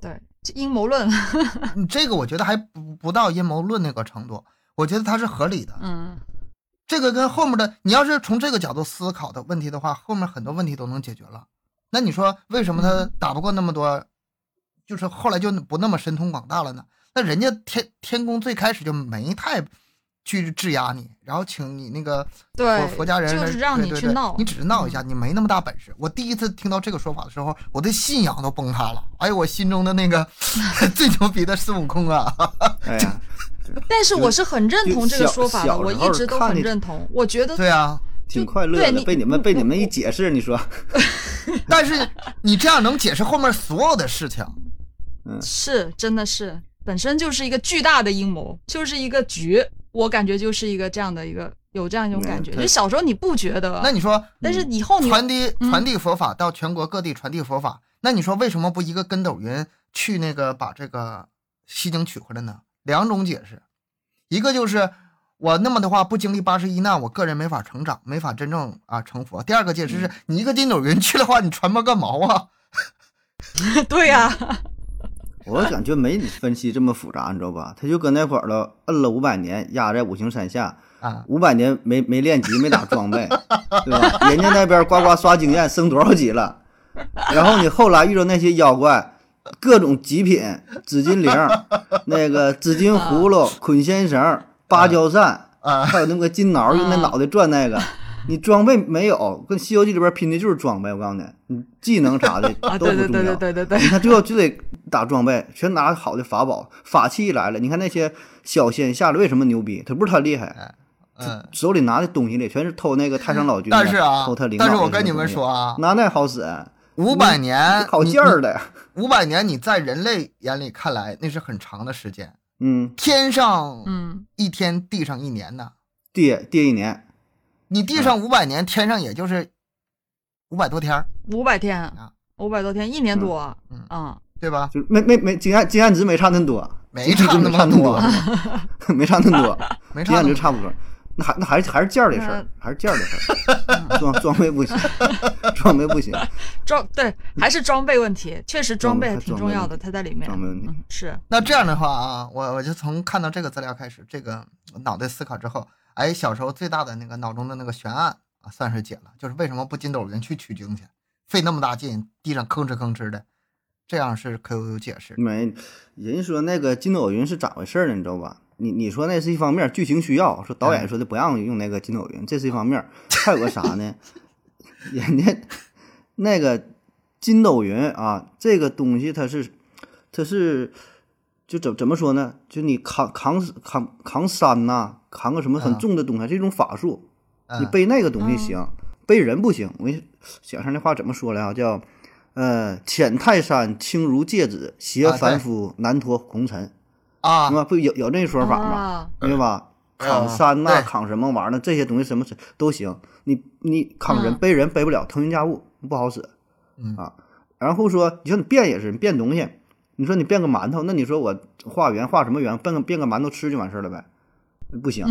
对阴谋论，嗯这个我觉得还不不到阴谋论那个程度，我觉得它是合理的。嗯这个跟后面的，你要是从这个角度思考的问题的话，后面很多问题都能解决了。那你说为什么他打不过那么多就是后来就不那么神通广大了呢？那人家天天宫最开始就没太去质押你，然后请你那个对佛佛家人就是让你去闹你只是闹一下，你没那么大本事。我第一次听到这个说法的时候，我的信仰都崩塌了。哎呦，我心中的那个 最牛逼的孙悟空啊！哎呀，但是我是很认同这个说法的，我一直都很认同。我觉得对啊，挺快乐的。被你们被你们一解释，你说，但是你这样能解释后面所有的事情。嗯是真的是本身就是一个巨大的阴谋，就是一个局。我感觉就是一个这样的一个有这样一种感觉。嗯就小时候你不觉得，那你说，但是以后你传递嗯传递佛法到全国各地传递佛法，那你说为什么不一个跟斗云去那个把这个西经取回来呢？两种解释，一个就是我那么的话不经历八十一难，我个人没法成长，没法真正啊成佛。第二个解释是你一个筋斗云去的话，你传播个毛啊！对呀、我感觉没你分析这么复杂，你知道吧？他就搁那块儿了，摁了五百年，压在五行山下，啊，五百年没没练级，没打装备，对吧？人家那边呱呱刷经验，升多少级了？然后你后来遇到那些妖怪，各种极品紫金铃，那个紫金葫芦、捆仙绳、芭蕉扇，啊还有那个金挠用那脑袋转那个。你装备没有，跟《西游记》里边拼的就是装备。我告诉你，你技能啥的啊，都不重要。对对对对对对对，你看最后就得打装备，全拿好的法宝，法器来了。你看那些小仙下来为什么牛逼？他不是他厉害，嗯，手里拿的东西里全是偷那个太上老君的，但是啊偷他领导但是我跟你们说啊，拿那好使，五百年考你劲儿的。五百年你在人类眼里看来那是很长的时间，嗯，天上嗯，一天，地上一年呢。地地一年，你地上五百年，天上也就是五百多天儿，五百天。啊，五百多天，一年多，嗯啊，对吧？就没没没经验经验值没差那么多，没差那么没差那么多 多，没差那么多，没经差那么多。验值差不多。那还那还是还是件儿的事儿，还是件儿的事儿，装装备不行，装备不行，装 对还是装备问题，确实装备挺重要的，它在里面，装备问题嗯，是，那这样的话啊，我我就从看到这个资料开始，这个脑袋思考之后，哎，小时候最大的那个脑中的那个悬案啊，算是解了，就是为什么不筋斗云去取经去，费那么大劲，地上吭哧吭哧的，这样是可有有解释。没，人家说那个筋斗云是咋回事儿呢？你知道吧？你你说那是一方面，剧情需要，说导演说的不让用那个筋斗云，这是一方面。还有个啥呢？人家那个筋斗云啊，这个东西它是它是就怎怎么说呢？就你扛扛扛扛山呐、扛个什么很嗯重的东西，是一种法术。你嗯背那个东西行，背人不行。我给你想想那话怎么说来啊？叫呃，浅泰山轻如芥子，携凡夫难脱红尘，啊是，吧？不有有这说法吗？明白吧？嗯扛山呐、对扛什么玩意儿呢？这些东西什么都行。你你扛人嗯背人背不了，腾云驾雾不好使。嗯啊，然后说，你说你变也是，你变东西，你说你变个馒头，那你说我化缘化什么缘？变个变个馒头吃就完事儿了呗？不行，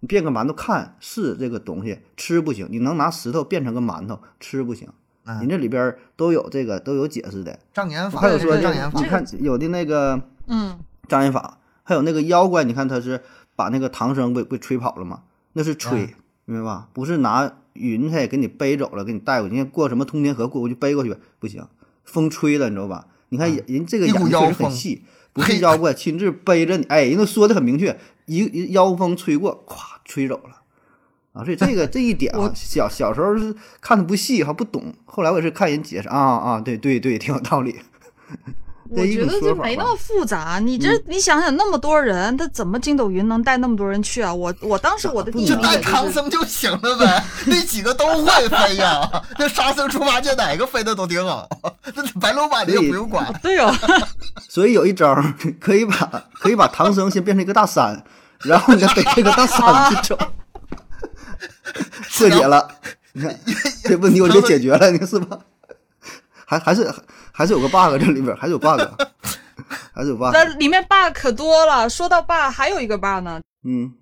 你变个馒头看是这个东西吃不行，你能拿石头变成个馒头吃不行，人嗯，这里边都有这个都有解释的。障眼法，还有说障眼法你，看有的那个嗯，障眼法，还有那个妖怪，你看他是把那个唐僧给给吹跑了吗？那是吹，嗯明白吧？不是拿云彩给你背走了，给你带过去。你看过什么通天河过过去背过去不行，风吹了，你知道吧？你看人人这个眼确实很细，不是妖怪亲自背着你，哎，人都说的很明确，一一妖风吹过，咵吹走了。啊，所以这个 这一点啊，小小时候是看的不细，还不懂。后来我也是看人解释啊啊，对对对，挺有道理。我觉得说法吧这没那么复杂。你这你想想，那么多人，他怎么筋斗云能带那么多人去啊？我我当时我的第一就带唐僧就行了呗，那几个都会飞呀。那沙僧、猪八戒哪个飞的都挺好，那白龙马你也不用管。对 哦，所以有一招可以把可以把唐僧先变成一个大山，然后你再背这个大山去走，破解了。你看这问题我就解决了，你看是吧？还还是还是有个 bug 这里边还是有 bug，还是有 bug。那里面 bug 可多了。说到 bug，还有一个 bug 呢，嗯，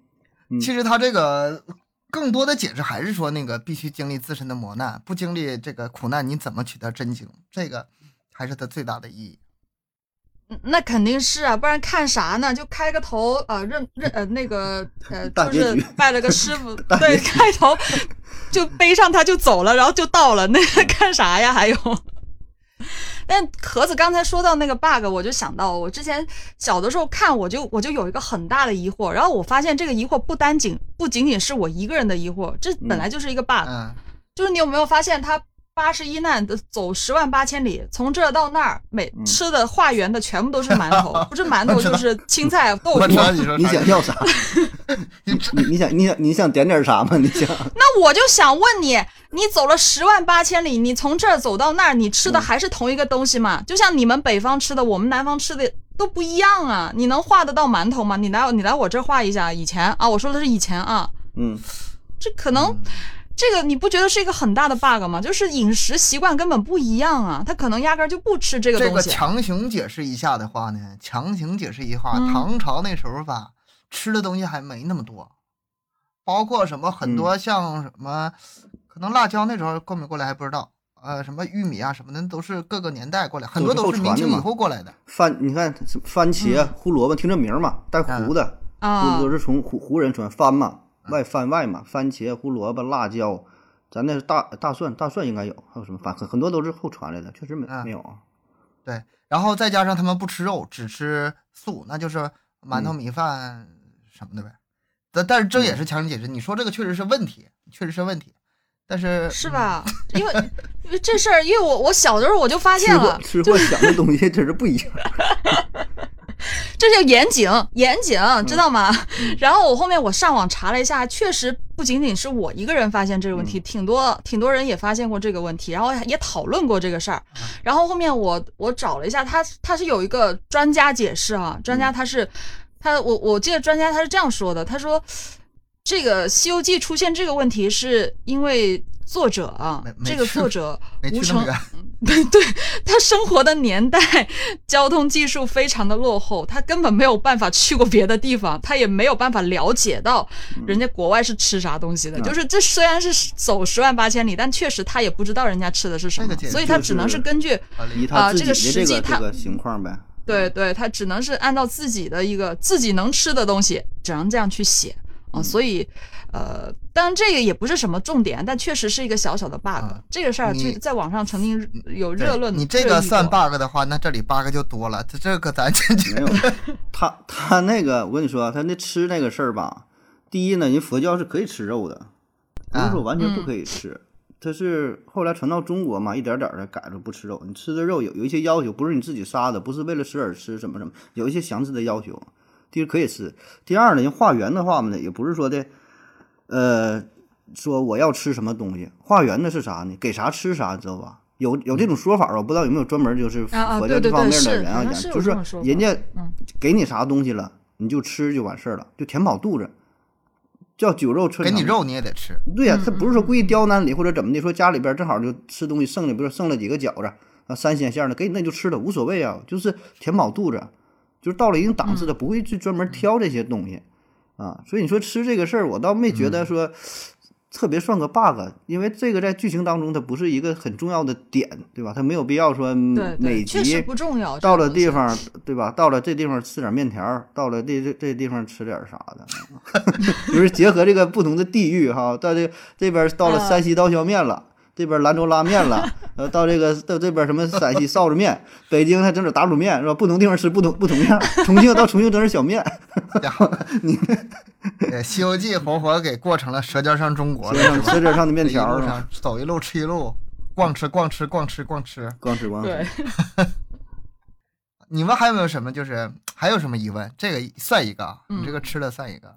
嗯其实他这个更多的解释还是说，那个必须经历自身的磨难，不经历这个苦难，你怎么取得真经？这个还是它最大的意义。嗯那肯定是啊，不然看啥呢？就开个头啊，认认呃那个呃，就是拜了个师傅，对，开头就背上他就走了，然后就到了，那个 看啥呀？还有，但盒子刚才说到那个 bug，我就想到我之前小的时候看，我就我就有一个很大的疑惑，然后我发现这个疑惑不单仅不仅仅是我一个人的疑惑，这本来就是一个 bug，、嗯，就是你有没有发现他八十一难的走十万八千里，从这儿到那儿，每嗯吃的化缘的全部都是馒头，不是馒头就是青菜豆腐你想要啥？你你想你想你想点点啥吗？你想 那我就想问你，你走了十万八千里，你从这儿走到那儿，你吃的嗯还是同一个东西吗？就像你们北方吃的，我们南方吃的都不一样啊！你能画得到馒头吗？你来你来我这儿画一下，以前啊，我说的是以前啊，嗯，这可能。这个你不觉得是一个很大的 bug 吗？就是饮食习惯根本不一样啊，他可能压根儿就不吃这个东西。这个。强行解释一下的话呢，强行解释一下，嗯。唐朝那时候吧，吃的东西还没那么多，包括什么很嗯。多像什么，可能辣椒那时候过没过来还不知道，呃，什么玉米啊什么的都是各个年代过来，很多都是明清以后过来的。番你看番茄、胡萝卜，听这名儿嘛，带胡的，嗯啊都都是从胡胡人传番嘛，外番外嘛，番茄、胡萝卜、辣椒，咱那是大大蒜，大蒜应该有，还有什么番，很很多都是后传来的，确实没嗯没有啊。对，然后再加上他们不吃肉，只吃素，那就是馒嗯头、米饭什么的呗。但但是这也是强行解释，你说这个确实是问题，确实是问题。但是是？吧？因为因为这事儿，因为我我小的时候我就发现了，吃货想的东西真是不一样。这叫严谨，严谨，嗯知道吗？然后我后面我上网查了一下，确实不仅仅是我一个人发现这个问题，嗯挺多挺多人也发现过这个问题，然后也讨论过这个事儿。嗯然后后面我我找了一下，他他是有一个专家解释啊，专嗯家他是他我我记得专家他是这样说的，他说这个《西游记》出现这个问题是因为作者啊这个作者吴承 对对，他生活的年代，交通技术非常的落后，他根本没有办法去过别的地方，他也没有办法了解到人家国外是吃啥东西的。嗯就是 这虽然是走十万八千里，但确实他也不知道人家吃的是什么所以他只能是根据啊这个实际他这个这个情况呗。对对，他只能是按照自己的一个自己能吃的东西，只能这样去写啊。所以，呃，当然这个也不是什么重点，但确实是一个小小的 bug。啊这个事儿你就在网上曾经有热论，你这个算 bug 的话，那这里 bug 就多了。这这个咱 这没有，他他那个我跟你说，他那吃那个事儿吧，第一呢，人佛教是可以吃肉的，不是说完全不可以吃。他是后来传到中国嘛，一点点的改了不吃肉。你吃的肉有有一些要求，不是你自己杀的，不是为了吃而吃什么什么，有一些详细的要求。第一可以吃，第二呢，人化缘的话嘛呢，也不是说的，呃，说我要吃什么东西，化缘的是啥呢？给啥吃啥，知道吧？有有这种说法啊，我不知道有没有专门就是佛教这方面的人啊就是说人家嗯给你啥东西了，你就吃就完事儿了，就填饱肚子，叫酒肉穿肠给你肉你也得吃。对呀、嗯他不是说故意刁难你或者怎么的，说家里边正好就吃东西剩的，比如说剩了几个饺子啊，三鲜馅儿的，给你那就吃了，无所谓啊，就是填饱肚子，就是到了一定档次的，不会去专门挑这些东西啊。所以你说吃这个事儿，我倒没觉嗯得说特别算个 bug，因为这个在剧情当中它不是一个很重要的点，对吧？它没有必要说每集不重要。到了地方，对吧？到了这地方吃点面条，到了这这这地方吃点啥的，就是结合这个不同的地域哈，到这这边到了嗯山西刀削面了。这边兰州拉面了，呃，到这个到这边什么陕西臊子面，北京还整点打卤面是吧？不同地方吃不同不同样，重庆到重庆整点小面，然后，你《西游记》活活给过成了《舌尖上中国》了，舌尖上的面这一路条走一路吃一路，逛吃逛吃逛吃逛吃。逛吃光对吃。，你们还有没有什么就是还有什么疑问？这个算一个啊，嗯你这个吃的算一个。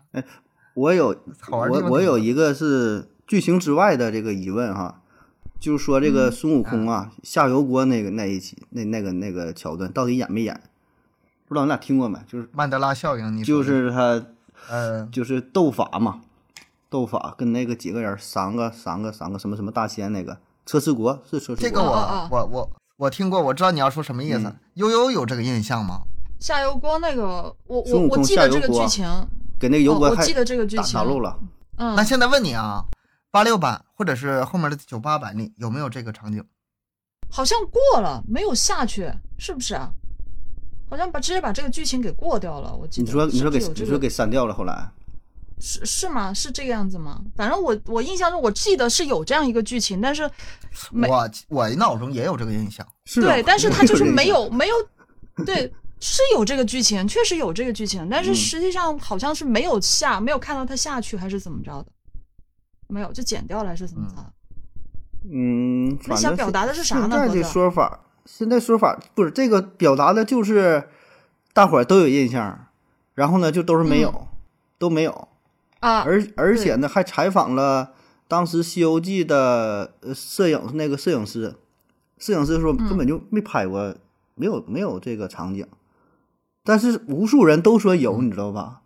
我有好玩的地我我有一个是剧情之外的这个疑问哈，就是说这嗯个孙悟空啊下油锅那个那一期那那个那个桥段到底演没演？不知道你俩听过没？就是曼德拉效应，你就是他嗯，就是斗法嘛，斗法跟那个几个人三个三个三个什么什么大仙那个车迟国是车迟国这个我我我我听过，我知道你要说什么意思嗯。悠悠有这个印象吗？下油锅那个，我我我记得这个剧情，给那个油锅还哦我记得这个剧打情打漏了。嗯那，现在问你啊，八六版或者是后面的九八版里有没有这个场景？好像过了，没有下去，是不是啊？好像把直接把这个剧情给过掉了，我记得。你说你说给是是这个你说给删掉了，后来是是吗？是这个样子吗？反正我我印象中我记得是有这样一个剧情，但是没我我脑中也有这个印象。是啊对，但是他就是没有有没有，对，是有这个剧情，确实有这个剧情，但是嗯实际上好像是没有下，没有看到他下去，还是怎么着的？没有，就剪掉了，还是怎么着的？嗯，那想表达的是啥呢现在的说法，现在说法不是这个表达的就是大伙儿都有印象，然后呢就都是没有，嗯。都没有，啊，而而且呢还采访了当时《西游记》的呃摄影那个摄影师，摄影师说嗯。根本就没拍过，没有没有这个场景，但是无数人都说有，你知道吧？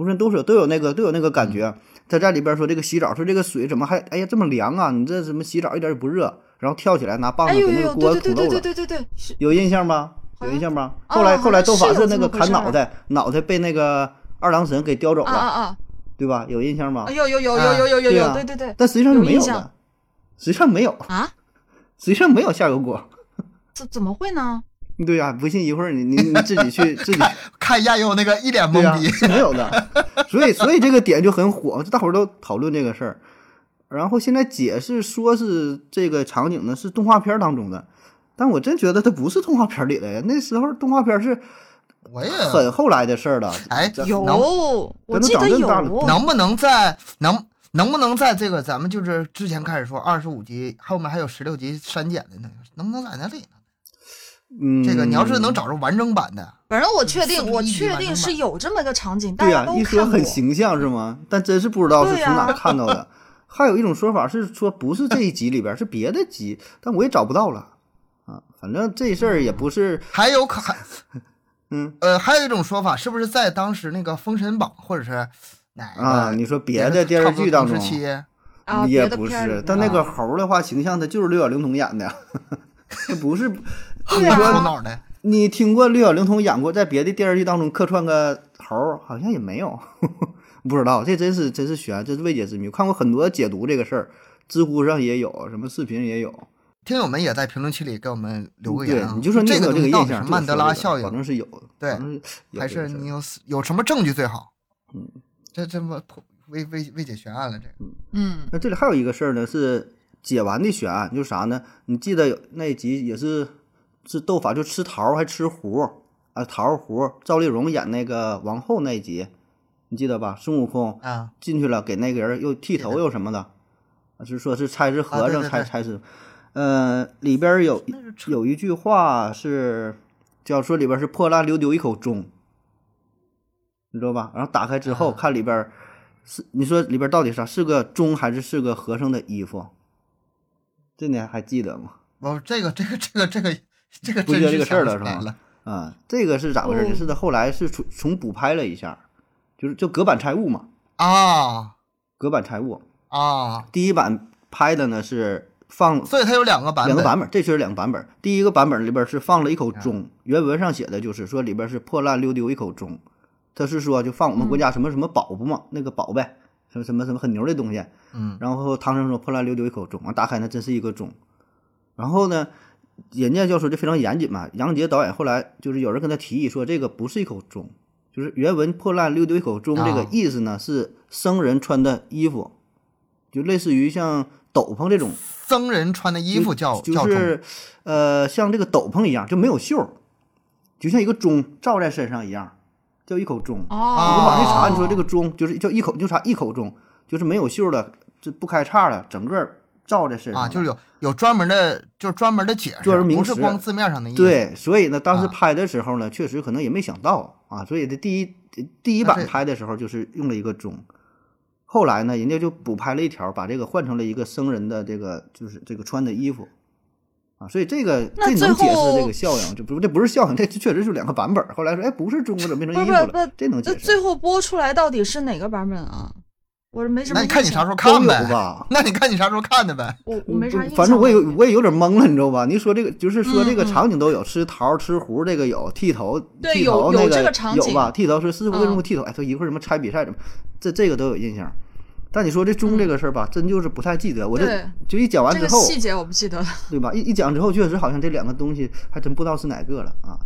无数人都说都有那个都有那个感觉。他在里边说这个洗澡，说这个水怎么还哎呀这么凉啊？你这怎么洗澡一点也不热？然后跳起来拿棒子给那个锅对对对对捅漏了，对对对对，有印象吗？有印象吗？啊后来后来斗法是那个砍脑袋，脑袋被那个二郎神给叼走了，啊，对吧？有印象吗啊？有有有有有有有有，对啊对对对但实际上是没有的，实际上没有，啊，实际上没有下油锅。怎怎么会呢？对呀、不信一会儿你你你自己去自己 看一下，有那个一脸、懵逼，是没有的。所以所以这个点就很火，大伙儿都讨论这个事儿。然后现在解释说是这个场景呢是动画片儿当中的，但我真觉得它不是动画片儿里的呀。那时候动画片儿是我也很后来的事儿了。哎有，能我记得有能不能在能能不能在这个咱们就是之前开始说二十五集后面还有十六集删减的那个，能不能在那里呢？嗯，这个你要是能找着完整版的，反正我确定，我确定是有这么个场景，大对呀、家都一说。很形象是吗？但真是不知道是从哪看到的。还有一种说法是说不是这一集里边，是别的集，但我也找不到了啊。反正这事儿也不是，还有可还 嗯呃还有一种说法，是不是在当时那个《封神榜》或者是哪个啊。你说别的电视剧当中时期啊，也不是，但那个啊猴的话，形象他就是六小龄童演的 不是。你听过六小龄童演过在别的电视剧当中客串个猴儿，好像也没有，不知道，这真是真是悬，这是未解之谜。我看过很多解读这个事儿，知乎上也有，什么视频也有。听友们也在评论区里给我们留个言。你就说你有这个印象？曼德拉效应反，正是有的，对还是你有有什么证据最好？嗯，这这么破未未未解悬案了，这个嗯，那这里还有一个事儿呢，是解完的悬案，就是啥呢？你记得有那一集也是是斗法，就吃桃儿还吃核啊，桃儿核。赵丽蓉演那个王后那一集，你记得吧？孙悟空啊，进去了，给那个人又剃头又什么的，啊是说是猜是和尚猜猜是，呃，里边有有一句话是叫说里边是破烂溜丢一口钟，你知道吧？然后打开之后啊看里边是你说里边到底啥？是个钟还是是个和尚的衣服？这你还记得吗？哦这个这个这个这个 这个不记得这个事儿了是吧想不起来了？啊，这个是咋回事呢？哦是他后来是重重补拍了一下，就是就隔板拆物嘛，啊隔板拆物。啊，第一版拍的呢是放所以它有两个版本，两个版本，这确实两个版本。第一个版本里边是放了一口啊钟，原文上写的就是说里边是破烂溜丢一口钟，他是说就放我们国家什么什么宝不嘛，那个宝贝，什么什么什么很牛的东西。嗯然后唐僧说破烂溜丢一口钟，完打开那真是一个钟。然后呢，人家就说就非常严谨嘛。杨洁导演后来就是有人跟他提议说这个不是一口钟，就是原文破烂溜丢一口钟这个啊意思呢是僧人穿的衣服，就类似于像斗篷这种。僧人穿的衣服叫就是呃，像这个斗篷一样，就没有袖儿，就像一个钟罩在身上一样，叫一口钟。哦，你往一查，哦你说这个钟就是叫一口，就查一口钟，就是没有袖儿的，这不开叉的，整个罩在身上啊，就是有有专门的，就是专门的解释，专门名词不是光字面上的意思。，对，所以呢，当时啊拍的时候呢，确实可能也没想到啊，所以这第一第一版拍的时候就是用了一个钟，后来呢，人家就补拍了一条，把这个换成了一个僧人的这个就是这个穿的衣服。啊，所以这个这能解释这个效应，这不这不是效应，这确实是两个版本。后来说，哎，不是中国怎么变成不衣服了？这能解释？那最后播出来到底是哪个版本啊？我没什么。那你看你啥时候看呗？吧？那你看你啥时候看的呗？我我没啥印象。反正我也有我也有点懵了，你知道吧？你说这个就是说这个场景都有，吃桃吃核这个有，剃头对剃有有这头那个个场景有吧？剃头说师傅为什么剃头？哎，说一会儿什么拆比赛怎么，这这个都有印象。但你说这钟这个事儿吧，真就是不太记得。我这就一讲完之后，个细节我不记得了。对吧？一一讲之后，确实好像这两个东西还真不知道是哪个了啊。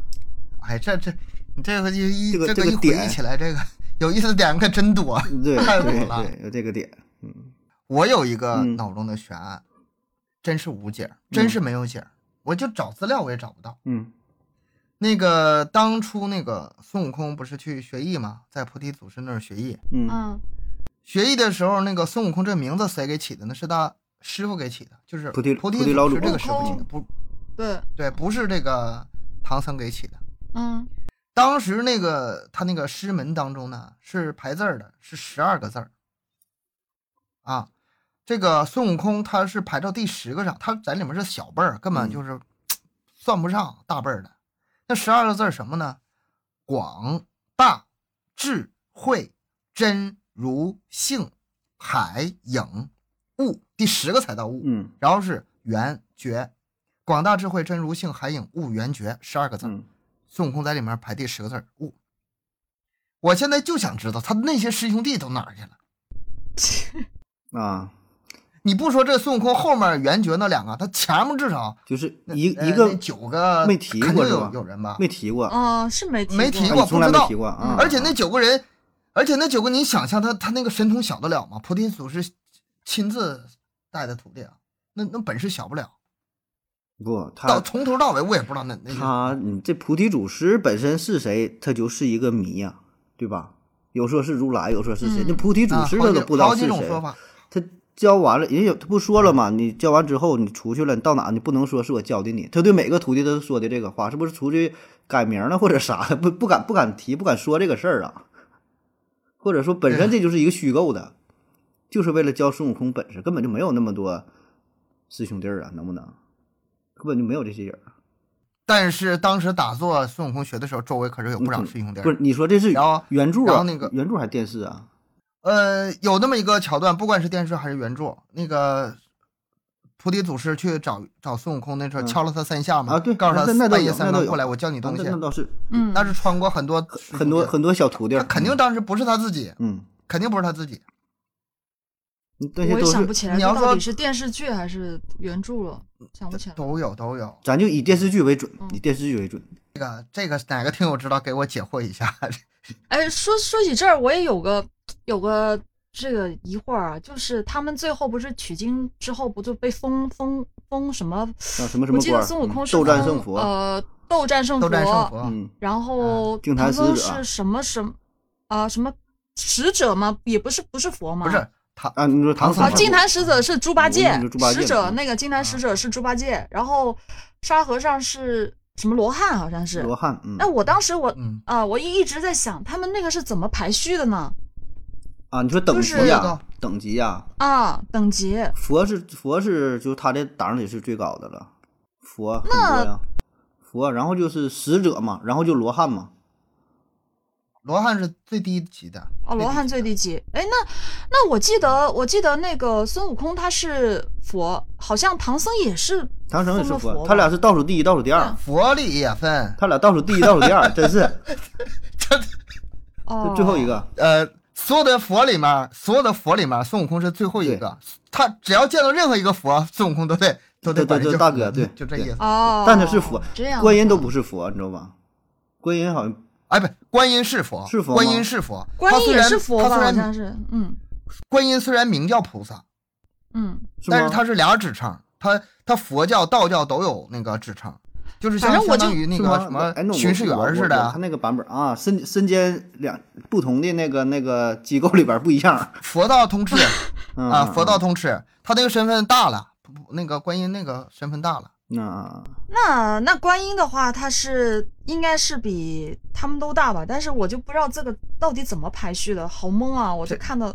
哎，这这你这个一这个这一回这个点忆起来，这个有意思的点可真多。对 太多了对，有这个点，我有一个嗯脑中的悬案，真是无解，真是没有解儿。我就找资料我也找不到。嗯那个当初那个孙悟空不是去学艺吗？在菩提祖师那儿学艺。嗯嗯学艺的时候，那个孙悟空这名字谁给起的？呢是他师傅给起的，就是菩提菩提老祖祖师这个师傅起的，不对，对，不是这个唐僧给起的。嗯当时那个他那个师门当中呢，是排字儿的，是十二个字儿。啊，这个孙悟空他是排到第十个上，他在里面是小辈儿，根本嗯就是算不上大辈儿的。那十二个字儿什么呢？广大智慧真如性海影悟，第十个才到悟。嗯然后是圆觉，广大智慧真如性海影悟圆觉，十二个字孙悟空在里面排第十个字儿悟。我现在就想知道他那些师兄弟都哪儿去了。啊，你不说这孙悟空后面圆觉那两个，他前面至少就是一一个那九个没提肯定有过是吧有人吧？没提过，啊，是没没提过不知道提过啊，而且那九个人，而且那九个你想象他他那个神通小得了吗？菩提祖师亲自带的徒弟啊，那那本事小不了。不他到从头到尾我也不知道那那是他你这菩提祖师本身是谁，他就是一个谜呀，对吧？有说是如来，有说是谁，嗯那菩提祖师他都不知道是谁。他教完了，人家有他不说了吗？你教完之后，你出去了，你到哪你不能说是我教的你。他对每个徒弟都说的这个话，是不是出去改名了或者啥的？不不敢不敢提，不敢说这个事儿啊？或者说本身这就是一个虚构的，就是为了教孙悟空本事，根本就没有那么多师兄弟儿啊，能不能？根本就没有这些人儿。但是当时打坐孙悟空学的时候，周围可是有不少师兄弟儿。不是你说这是然后原著啊？然后那个原著还是电视啊？呃，有那么一个桥段，不管是电视还是原著，那个菩提祖师去找找孙悟空那时候嗯敲了他三下嘛，啊对告诉他半夜三更过来，我教你东西那。那倒是嗯，那是穿过很多很多很多小徒弟儿，他肯定当时不是他自己，嗯，肯定不是他自己。我也想不起来，你要说这到底是电视剧还是原著了，想不起来。都有都有。咱就以电视剧为准，嗯以电视剧为准。这个这个哪个听友知道给我解惑一下？哎，说说起这儿，我也有个有个这个疑惑啊，就是他们最后不是取经之后不就被封封封什么？啊，什么什我记得孙悟空是斗战胜佛。呃，斗战胜斗战胜佛，嗯，然后唐僧是什么什么啊、什么使者吗？也不是不是佛吗？不是他啊，你说唐僧啊，僧是净坛使者是猪八戒嗯就猪八，戒使者嗯。那个金坛使者是猪八戒，然后沙和尚是什么罗汉，好像是。罗汉，嗯。那我当时我嗯。啊，我一一直在想，他们那个是怎么排序的呢？啊，你说等级就是呀，等级呀，啊，等级。佛是佛是，就是他的档里是最高的了，佛很那多呀，佛，然后就是使者嘛，然后就罗汉嘛，罗汉是最低级的。哦，罗汉最低级。哎，那那我记得我记得那个孙悟空他是佛，好像唐僧也是唐僧也是佛他俩是倒数第一、倒数第二，佛里也分，他俩倒数第一、倒数第二，真是 哦最后一个。呃，所有的佛里面，所有的佛里面，孙悟空是最后一个。他只要见到任何一个佛，孙悟空都得都得对对对管人叫大哥对对就这意思。哦，但他是佛，观音都不是佛，你知道吧？观音好像哎，不，观音是佛，是佛观音是佛，观音也他虽然是佛吧？好他虽然像是，嗯观音虽然名叫菩萨，嗯，但是它是俩指称，它它佛教、道教都有那个指称，就是相当于那个什么巡视员似的啊我我看。那个版本啊，身身兼两不同的那个那个机构里边不一样佛道通吃 嗯啊，佛道通吃，他那个身份大了，不不那个观音那个身份大了。那那那观音的话，他是应该是比他们都大吧？但是我就不知道这个到底怎么排序的，好懵啊！我就这看到，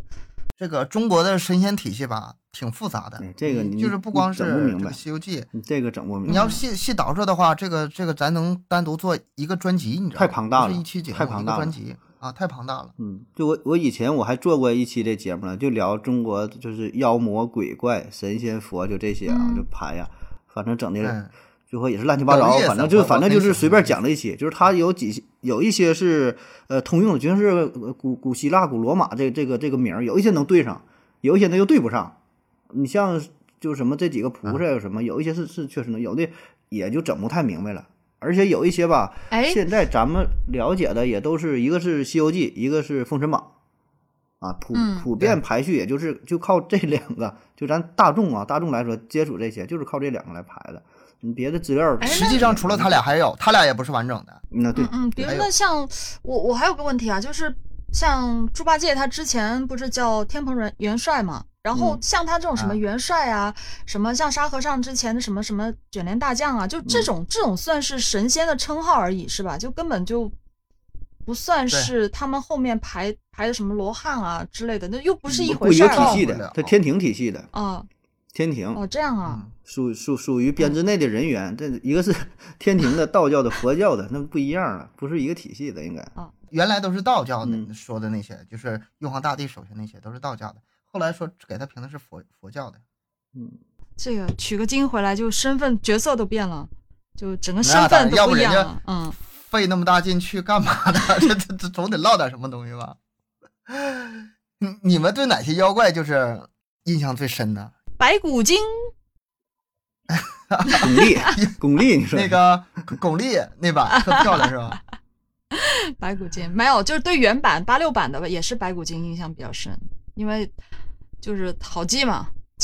这个中国的神仙体系吧，挺复杂的哎。这个你你就是不光是这个整不明白《西游记》，你这个整不明白。你要细细倒饬的话，这个这个咱能单独做一个专辑，你知道吗？太庞大了一期节目，一太庞大了个专辑啊，太庞大了。嗯，就我我以前我还做过一期这节目呢，就聊中国就是妖魔鬼怪、神仙佛就这些啊，嗯就排呀，反正整的嗯，最后也是乱七八糟反正就反正就是随便讲了一些，就是它有几有一些是呃通用的，就是呃古古希腊、古罗马这这个这个名儿，有一些能对上，有一些呢又对不上。你像就是什么这几个菩萨有什么，有一些是是确实能，有的也就整不太明白了。而且有一些吧，哎，现在咱们了解的也都是一个是《西游记》，一个是《封神榜》，啊，普嗯普遍排序也就是就靠这两个，就咱大众啊，大众来说接触这些就是靠这两个来排的，你别的资料，哎实际上除了他俩还有，他俩也不是完整的。那对嗯，嗯，比如还有那像我我还有个问题啊，就是像猪八戒他之前不是叫天蓬元元帅嘛，然后嗯像他这种什么啊元帅啊，什么像沙和尚之前的什么什么卷帘大将啊，就这种、这种算是神仙的称号而已是吧？就根本就不算是他们后面排排的什么罗汉啊之类的，那又不是一不一个回事儿体系的，它天庭体系的，啊。天庭哦，这样啊，嗯，属属属于编制内的人员，这一个是 天庭的、道教的、佛教的，那不一样了，不是一个体系的，应该啊。原来都是道教的嗯说的那些，就是玉皇大帝手下那些都是道教的，后来说给他评的是佛佛教的。嗯，这个取个经回来就身份角色都变了，就整个身份都不一样了。嗯，费那么大劲去干嘛呢？这这这总得唠点什么东西吧？你你们对哪些妖怪就是印象最深的？白骨精巩俐，巩俐，你说那个巩俐那版特漂亮是吧？白骨精没有，就是对原版八六版的吧，也是白骨精印象比较深，因为就是好记嘛，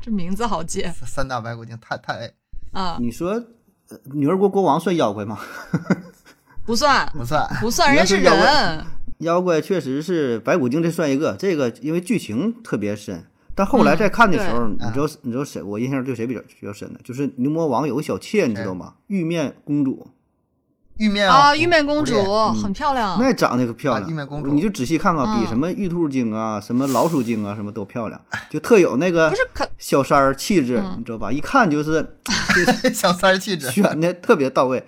这名字好记三大白骨精太太啊，你说呃女儿国国王算妖怪吗？不 算不算，不算，人家是人，妖怪确实是白骨精，这算一个。这个因为剧情特别深，但后来再看的时候，嗯你知道你知道谁？我印象对谁比较比较深的？就是牛魔王有个小妾，你知道吗？玉面公主，玉面啊，玉面公主很漂亮，那长得可漂亮。啊玉面公主你就仔细看看，比嗯什么玉兔精啊、什么老鼠精啊、什么都漂亮，就特有那个不是小三儿气质，嗯你知道吧？一看就是 小三儿气质，选的特别到位。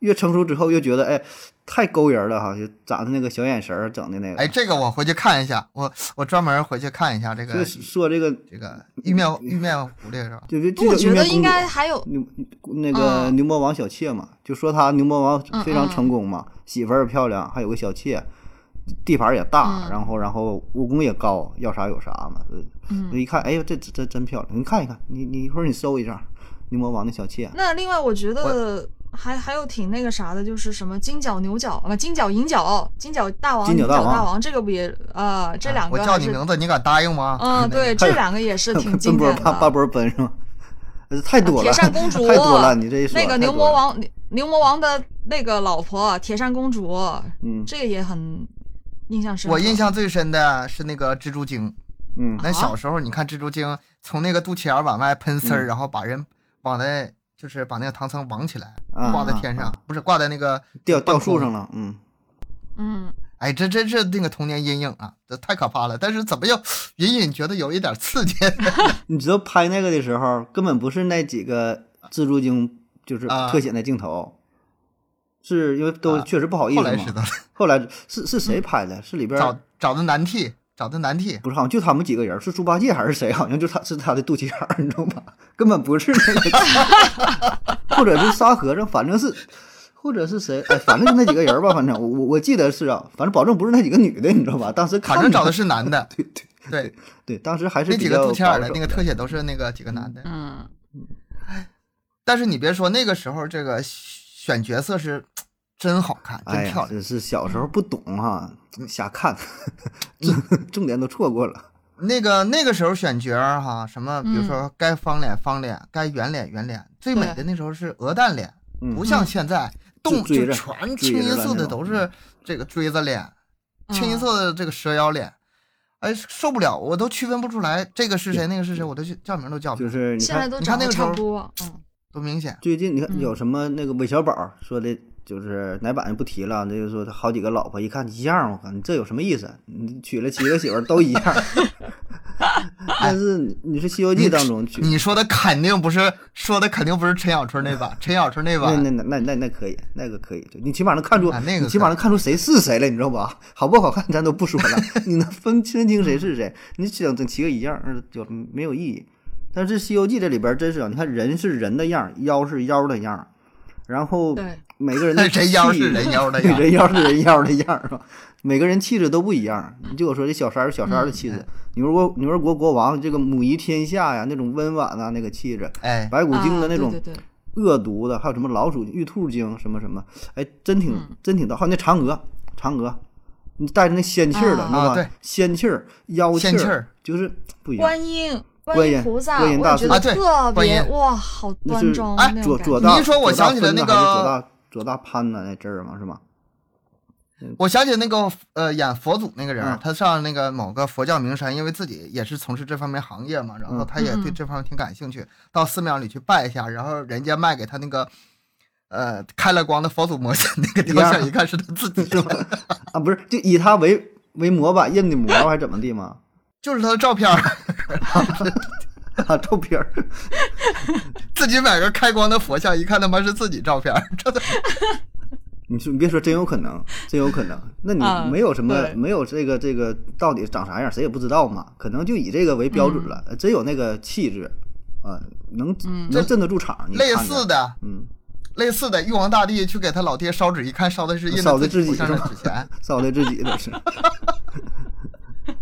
越成熟之后越觉得，哎，太勾人了哈，就长的那个小眼神儿，整的那个。哎，这个我回去看一下，我我专门回去看一下这就个是说这个，这个玉面玉面狐狸是吧？就就我觉得应该还有牛那个嗯牛魔王小妾嘛，就说他牛魔王非常成功嘛，媳妇儿漂亮，还有个小妾，地盘也大，嗯然后然后武功也高，要啥有啥嘛。嗯一看，哎呦，这这这真漂亮！你看一看，你你一会儿你搜一下牛魔王的小妾，那另外，我觉得还还有挺那个啥的，就是什么金角牛角啊，金角银角、金角大王、银金角大王这个不也啊？这两个还是叫你名字，你敢答应吗？嗯，对，这两个也是挺经典的。波奔是吗？呃太多了，铁扇公主太多了，你这一说那个牛魔王，牛魔王的那个老婆铁扇公主，嗯这个也很印象深刻。我印象最深的是那个蜘蛛精。嗯那小时候你看蜘蛛精从那个肚脐眼儿往外喷丝儿，然后把人绑在就是把那个唐僧绑起来，啊挂在天上，啊不是挂在那个吊吊树上。了，嗯，嗯，哎，这真是那个童年阴影啊，这太可怕了。但是怎么又隐隐觉得有一点刺激？你知道拍那个的时候，根本不是那几个蜘蛛精就是啊特写那镜头，是因为都啊确实不好意思嘛。后来知道了，后来是是谁拍的？是里边找找的男替，找的难替。不是好像就他们几个人，是猪八戒还是谁？好像就他是他的肚脐眼儿，你知道吧？根本不是那个，或者是沙和尚，反正是，或者是谁？哎，反正就那几个人吧。反正我我我记得是啊，反正保证不是那几个女的，你知道吧？当时反正找的是男的，对对对，对，当时还是那几个肚脐眼儿的那个特写都是那个几个男的。嗯，但是你别说，那个时候这个选角色是真好看，真漂亮。这是小时候不懂哈，瞎看，重重点都错过了。那个那个时候选角儿哈，什么比如嗯说该方脸方脸，该圆脸圆脸，最美的那时候是鹅蛋脸，嗯不像现在动就全清一色的都是这个锥子脸，清一嗯色的这个蛇腰脸。哎，受不了，我都区分不出来这个是谁，那个是谁，我都去叫名都叫不就出来，是你看现在都你看那个差不多。嗯，多明显。最近你看嗯有什么那个韦小宝说的，就是哪版就不提了，那就说他好几个老婆，一看一样，我靠，你这有什么意思？你娶了七个媳妇儿都一样。但是你你是《西游记》当中娶，你说的肯定不是说的肯定不是陈小春那版，陈小春那那版那那那那那可以，那个可以，就你起码能看出，啊那个你起码能看出谁是谁了，你知道吧？好不好看咱都不说了，你能分清清谁是谁？你整整七个一样，那就没有意义。但是《西游记》这里边真是啊，你看人是人的样儿，妖是妖的样儿，然后对，每个人的 人妖是人妖的 对，样人妖是人妖的样儿，是吧？每个人气质都不一样。你就我说这小三儿小三儿的气质，牛儿国牛儿国国王这个母仪天下呀，那种温婉啊，那个气质，哎，白骨精的啊那种对对对恶毒的，还有什么老鼠、玉兔精什么什么，哎，真挺嗯真挺逗。还有那嫦娥，嫦娥，你带着那仙气儿的，啊你知道吧？仙气儿、妖气仙气儿，就是不一样。观音。观音观菩萨，观音大士我觉得啊对特观音别哇，好端庄哎左左大，你一说我左大想起了那分呢还是左个大左大潘呢那阵儿嘛，是吗？我想起那个呃演佛祖那个人，嗯他上那个某个佛教名山，因为自己也是从事这方面行业嘛，然后嗯他也对嗯这方面挺感兴趣，到寺庙里去拜一下，然后人家卖给他那个呃开了光的佛祖模型那个雕像，一看是他自己？啊，不是，就以他为为模板印的模还是怎么地吗？就是他的照片儿，啊，照片儿，自己买个开光的佛像，一看他妈是自己照片儿，这的你说你别说，真有可能，真有可能。那你啊没有什么，对没有这个这个到底长啥样，谁也不知道嘛。可能就以这个为标准了，真有那个气质啊，能嗯能镇得住场。你类似，的。嗯，类似的，玉皇大帝去给他老爹烧纸，一看烧的是印烧的自己的纸钱，烧的自己的是。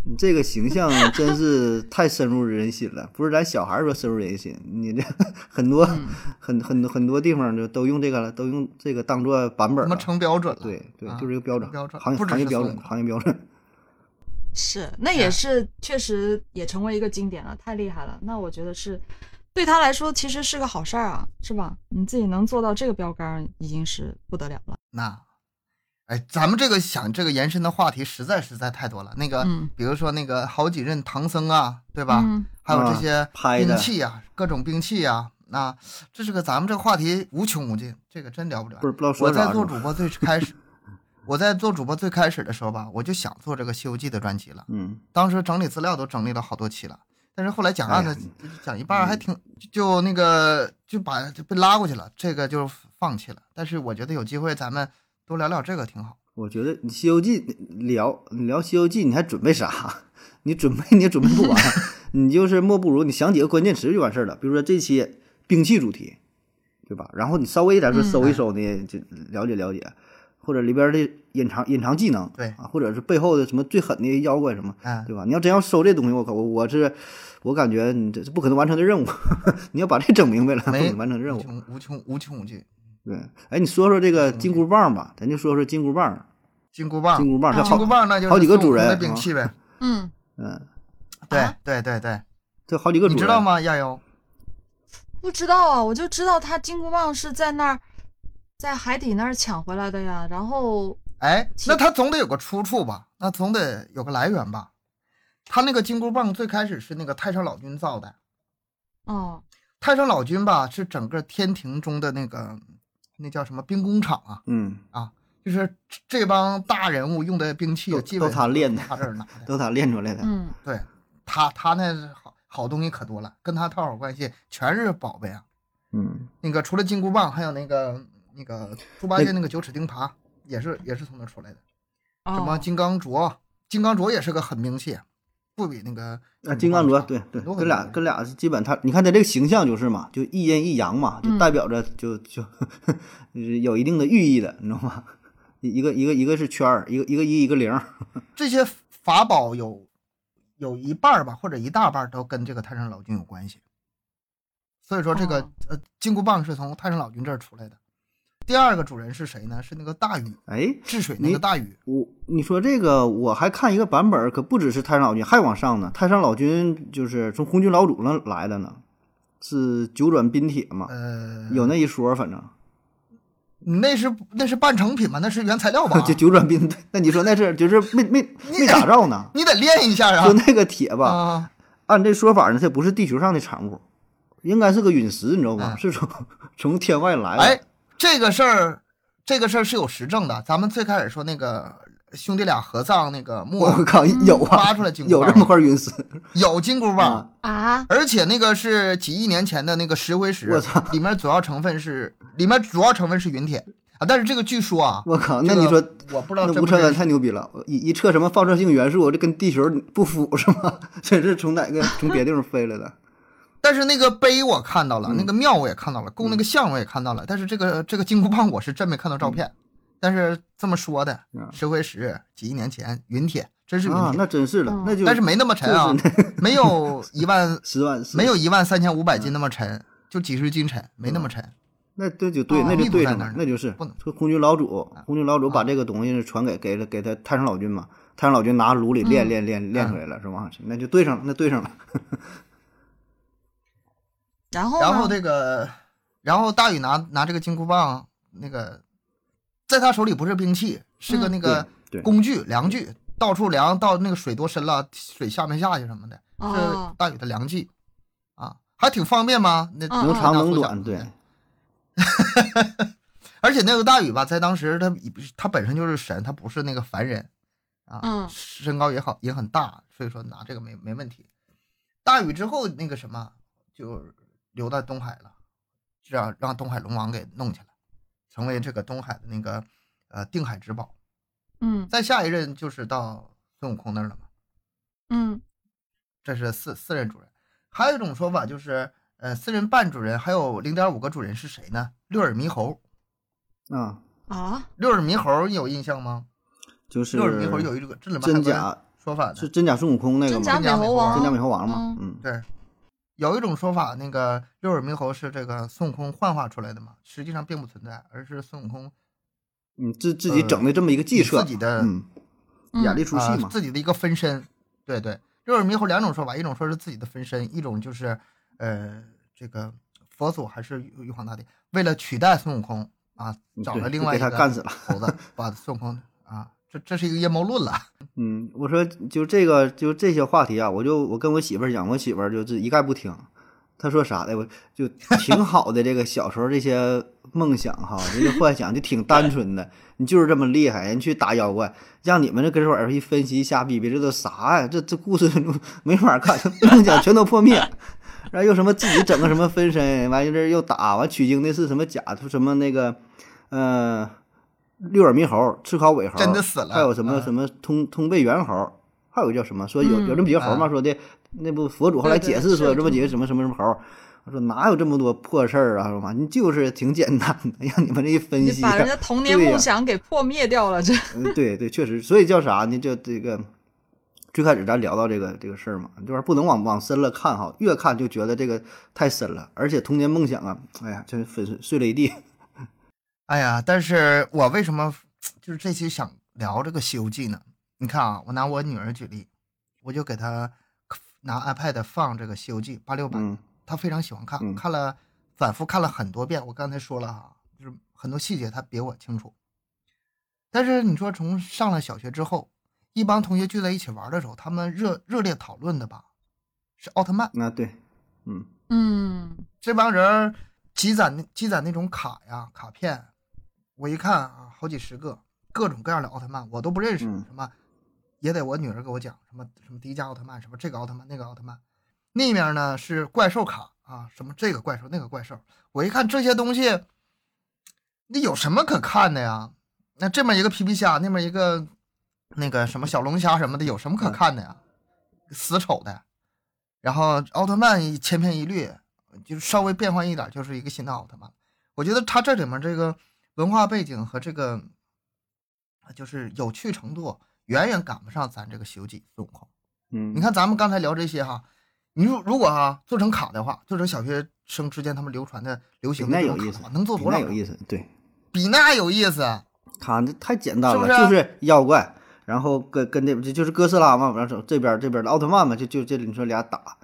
你这个形象真是太深入人心了，不是咱小孩说深入人心，你这 很多、嗯很很多很多地方就都用这个了，都用这个当做版本。成标准了。对对，啊就是一个标准，成标准行业行业标准，行业标准。是，那哎也是确实也成为一个经典了，太厉害了。那我觉得是对他来说其实是个好事儿啊，是吧？你自己能做到这个标杆，已经是不得了了。那，哎，咱们这个想这个延伸的话题实在实在太多了。那个，嗯比如说那个好几任唐僧啊，对吧？嗯还有这啊些兵器啊、各种兵器啊、那这是个咱们这个话题无穷无尽，这个真聊不了。不是不知道说我在啥是吧做主播最 开始，我在做主播最开始的时候吧，我就想做这个《西游记》的专辑了。嗯，当时整理资料都整理了好多期了，但是后来讲案子、讲一半还挺就那个就把就被拉过去了，这个就放弃了。但是我觉得有机会咱们多聊聊这个挺好。我觉得你《西游记》聊你聊《西游记》，你还准备啥？你准备你也准备不完，你就是莫不如你想几个关键词就完事儿了。比如说这期兵器主题，对吧？然后你稍微咱说嗯搜一搜呢，就了解了解，或者里边的隐藏隐藏技能，对啊，或者是背后的什么最狠的妖怪什么，嗯，对吧？你要真要搜这东西，我靠，我我是我感觉你这是不可能完成的任务，你要把这整明白了，不可能完成任务。无穷无穷无尽。对，哎，你说说这个金箍棒吧，咱就说说金箍棒。金箍棒，金箍棒金箍，棒那就是好几个主人的兵器呗。嗯，嗯，对啊对对对，这好几个主人，你知道？吗？亚优，不知道啊，我就知道他金箍棒是在那儿，在海底那儿抢回来的呀。然后哎，那他总得有个出处吧？那总得有个来源吧？他那个金箍棒最开始是那个太上老君造的。哦，太上老君吧，是整个天庭中的那个那叫什么兵工厂啊，嗯，就是这帮大人物用的兵器都基本都他练的他这儿拿的。都他练出来的。嗯，对他，他那好好东西可多了，跟他套好关系，全是宝贝啊。嗯，那个除了金箍棒，还有那个那个猪八戒那个九齿钉耙，也是也是从那出来的。什么哦，金刚镯，金刚镯也是个狠兵器，不比那个啊，金刚镯，差对对，跟俩跟俩基本他，你看他这个形象就是嘛，就一阴一阳嘛，就嗯代表着就就就是 有一定的寓意的，你知道吗？一一个一个一个是圈儿，一个一个一一个零，这些法宝有有一半儿吧，或者一大半儿都跟这个太上老君有关系。所以说，这个、哦呃金箍棒是从太上老君这儿出来的。第二个主人是谁呢？是那个大禹哎，治水那个大禹。我你说这个，我还看一个版本儿，可不只是太上老君，还往上呢。太上老君就是从红军老祖那来的呢，是九转冰铁嘛，呃，有那一说，反正你那是那是半成品吗？那是原材料吧？就九转冰。那你说那是就是没没没打造呢？你得练一下啊 就。那个铁吧，啊，按这说法呢，它不是地球上的产物，应该是个陨石，你知道吗？嗯是从从天外来的。哎，这个事儿，这个事儿是有实证的。咱们最开始说那个兄弟俩合葬那个墓啊，我靠，有啊挖，出来金箍有这么块陨石有金箍棒。啊！啊，而且那个是几亿年前的那个石灰石我操，里面主要成分是里面主要成分是陨铁啊。但是这个据说啊，我靠，那你说我不知道那吴承恩真不真实太牛逼了，一一测什么放射性元素，这跟地球不符是吗？这是从哪个从别地方飞来的？但是那个碑我看到了，嗯。那个庙我也看到了，供那个像我也看到了，但是这个这个金箍棒我是真没看到照片。但是这么说的嗯，石灰石几亿年前云铁，真是陨啊，铁，那真是的嗯，那就但是没那么沉啊，没有一万 十万没有一万三千五百斤那么沉，就几十斤沉，没那么沉。那这就对，哦那就对上了那就是。不能。这红军老祖，红军老祖把啊这个东西传给给了给他太上老君嘛，太上老君拿炉里练嗯。练练练出来了，是吧？那就对上了，那对上了。然后呢然后这个，然后大禹拿拿这个金箍棒，那个在他手里不是兵器，是个嗯那个工具量具，到处量到那个水多深了，水下没下去什么的，是哦大禹的量具啊，还挺方便嘛。那嗯能长能短，对，而且那个大禹吧，在当时他他本身就是神，他不是那个凡人啊，嗯身高也好也很大，所以说拿这个没没问题。大禹之后那个什么就流到东海了，这样让东海龙王给弄去了，成为这个东海的那个呃定海之宝。嗯再下一任就是到孙悟空那儿了嘛，嗯这是四四任主人。还有一种说法就是，呃，四任半主人还有零点五个主人是谁呢？六耳猕猴。啊，啊六耳猕猴你有印象吗？就是六耳猕猴有一个这里面还有个真假说法呢，是真假孙悟空那个吗真吗？假美猴王，真假美猴王嘛，嗯嗯，对，有一种说法，那个六耳猕猴是这个孙悟空幻化出来的嘛，实际上并不存在，而是孙悟空嗯，自自己整的这么一个计策，自己的演了一出戏啊、嘛，自己的一个分身。对对，六耳猕猴两种说法，一种说是自己的分身，一种就是呃这个佛祖还是玉皇大帝为了取代孙悟空啊，找了另外一个给他干死了猴子，把孙悟空啊，这这是一个阴谋论了。嗯，我说就这个就这些话题啊，我就我跟我媳妇儿讲，我媳妇儿就是一概不听。她说啥的，我就挺好的。这个小时候这些梦想哈，这些幻想就挺单纯的。你就是这么厉害，人去打妖怪，让你们这跟这玩儿一分析瞎逼逼，这都啥呀？这这故事没法看，梦想全都破灭。然后又什么自己整个什么分身，完一阵又打完取经的是什么假什么那个，呃，六耳猕猴、赤尻尾猴，真的死了还有什么嗯什么通通背猿猴，还有个叫什么说有有这么几个猴嘛？嗯说的那不佛祖后来解释说有这么几个什么什么什么猴。我说哪有这么多破事儿啊？说嘛，你就是挺简单的，让你们这一分析，你把人家童年梦想给破灭掉了，这嗯，对 对，确实，所以叫啥呢？就这个最开始咱聊到这个这个事儿嘛，这玩意儿不能往往深了看哈，越看就觉得这个太深了，而且童年梦想啊，哎呀，真粉碎碎了一地。哎呀，但是我为什么就是这期想聊这个《西游记》呢？你看啊，我拿我女儿举例，我就给她拿 iPad 放这个《西游记》八六版，嗯她非常喜欢看，嗯看了反复看了很多遍。我刚才说了哈，就是很多细节她比我清楚。但是你说从上了小学之后，一帮同学聚在一起玩的时候，他们热热烈讨论的吧，是奥特曼。那对，嗯嗯这帮人积攒积攒那种卡呀卡片，我一看啊，好几十个，各种各样的奥特曼，我都不认识，嗯什么也得我女儿给我讲，什么什么迪迦奥特曼，什么这个奥特曼那个奥特曼，那面呢是怪兽卡啊，什么这个怪兽那个怪兽，我一看这些东西，那有什么可看的呀？那这么一个皮皮虾，那边一个那个什么小龙虾什么的，有什么可看的呀？死丑的。然后奥特曼千篇一律，就是稍微变换一点就是一个新的奥特曼。我觉得他这里面这个文化背景和这个就是有趣程度远远赶不上咱这个《西游记》孙悟空。嗯，你看咱们刚才聊这些哈，你如如果哈做成卡的话，做成小学生之间他们流传的流行的那有意思能做多少？那有意思，对，比那有意思。卡这太简单了，是是啊就是妖怪，然后跟跟这这就是哥斯拉嘛，然后这边这边的奥特曼嘛，就就这你说俩打，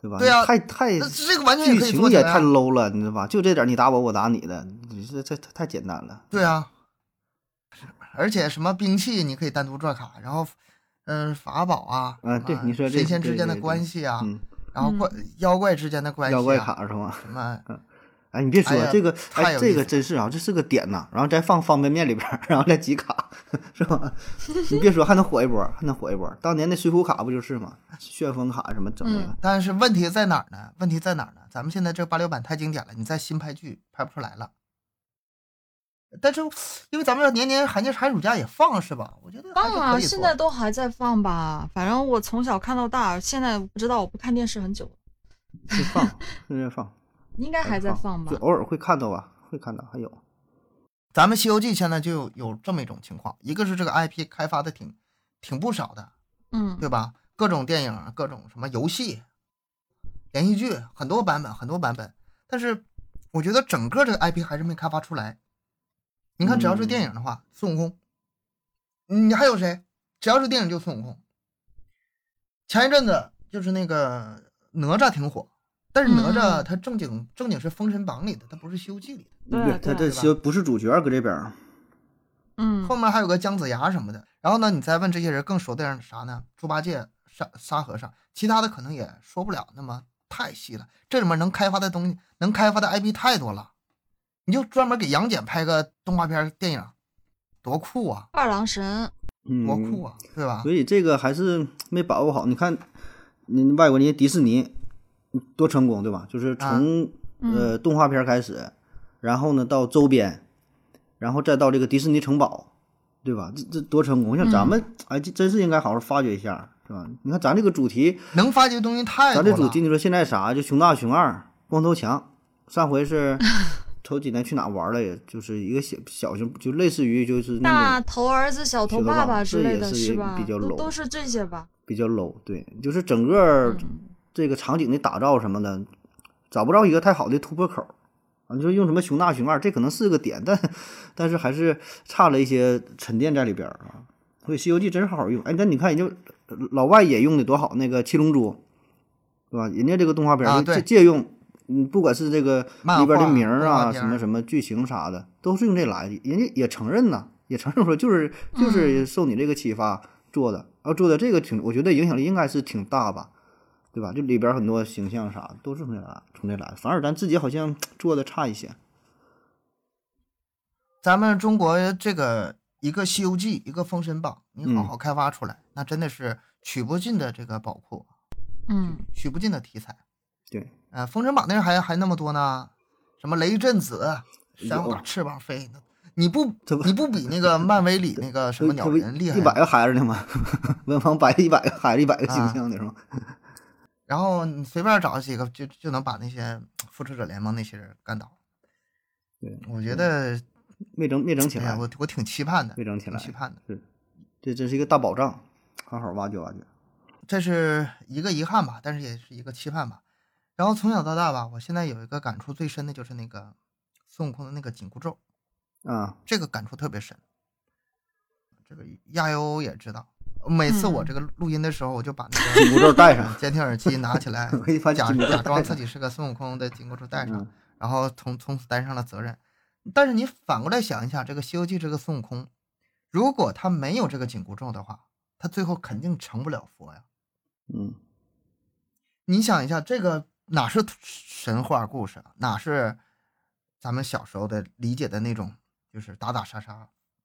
对吧？对啊太太那这个完全也剧可以做起来啊情也太 low 了，你知道吧？就这点你打我，我打你的，这这这太简单了。对啊，而且什么兵器你可以单独做卡，然后嗯、法宝啊，啊对你说这神仙之间的关系啊，嗯，然后怪妖怪之间的关系、啊，妖怪卡是吗？什么嗯哎，你别说、哎这个，哎，这个真是啊，这是个点呐。然后再放方便面里边儿，然后再集卡，是吧？你别说，还能火一波，还能火一波。当年那水浒卡不就是吗？旋风卡什么整的，嗯但是问题在哪儿呢？问题在哪儿呢？咱们现在这八六版太经典了，你再新拍剧拍不出来了。但是因为咱们要年年寒假寒暑假也放是吧？我觉得放啊，现在都还在放吧。反正我从小看到大，现在不知道，我不看电视很久放，现在放，应该还在放吧就。偶尔会看到吧，会看到，还有，咱们《西游记》现在就有有这么一种情况，一个是这个 IP 开发的挺挺不少的，嗯对吧？各种电影、各种什么游戏、连续剧，很多版本，很多版本。但是我觉得整个这个 IP 还是没开发出来。你看，只要是电影的话，孙悟空，你还有谁？只要是电影就孙悟空。前一阵子就是那个哪吒挺火，但是哪吒嗯他正经正经是《封神榜》里的，他不是《西游记》里的。对他这对吧就不是主角搁这边。嗯后面还有个姜子牙什么的。然后呢，你再问这些人更熟的人啥呢？猪八戒、沙沙和尚，其他的可能也说不了那么太细了。这里面能开发的东西，能开发的 IP 太多了。你就专门给杨戬拍个动画片电影，多酷啊，二郎神，嗯，多酷啊，对吧？所以这个还是没把握好。你看，你外国人家迪士尼多成功，对吧？就是从、呃动画片开始，然后呢到周边，然后再到这个迪士尼城堡，对吧？这这多成功！像咱们，哎，这真是应该好好发掘一下，是吧？你看咱这个主题，能发掘的东西太多了。咱这主题，你说现在啥？就熊大、熊二、光头强，上回是 头几年去哪玩了？也就是一个小小型，就类似于就是那大头儿子、小头爸爸爸之类的，这也是吧？比较 low 都是这些吧？比较 low，对，就是整个嗯这个场景的打造什么的，找不着一个太好的突破口啊。你说用什么熊大、熊二，这可能是个点，但但是还是差了一些沉淀在里边儿啊。所以《西游记》真是好好用。哎，那你看人家老外也用的多好，那个七龙珠，对吧？人家这个动画片借借用，嗯，不管是这个里边的名儿啊，什么什么剧情啥的，都是用这来的。人家也承认呐，也承认说就是就是受你这个启发做的，然后做的这个挺，我觉得影响力应该是挺大吧，对吧？就里边很多形象啥的都是从这来从这来的，反而咱自己好像做的差一些。咱们中国这个一个《西游记》，一个《封神榜》，你好嗯好开发出来，那真的是取不尽的这个宝库，嗯，取不尽的题材。对，呃，《封神榜》那还还那么多呢，什么雷震子，山有花翅膀飞，你不你不比那个漫威里那个什么鸟人厉害一百个孩子呢吗？文房摆一百个孩子，一百个形啊象的是吗？然后你随便找几个，就就能把那些复仇者联盟那些人干倒。对，我觉得，没整没整起来，我我挺期盼的，没整起来期盼的。是，这这是一个大宝藏，好好挖掘挖掘。这是一个遗憾吧，但是也是一个期盼吧。然后从小到大吧，我现在有一个感触最深的就是那个孙悟空的那个紧箍咒，啊，这个感触特别深。这个亚优也知道，每次我嗯这个录音的时候，我就把那个紧箍咒戴上，监听耳机拿起来，假假装自己是个孙悟空的紧箍咒戴上，嗯然后从从此担上了责任。但是你反过来想一下，这个《西游记》这个孙悟空，如果他没有这个紧箍咒的话，他最后肯定成不了佛呀。嗯，你想一下，这个哪是神话故事啊，哪是咱们小时候的理解的那种，就是打打杀杀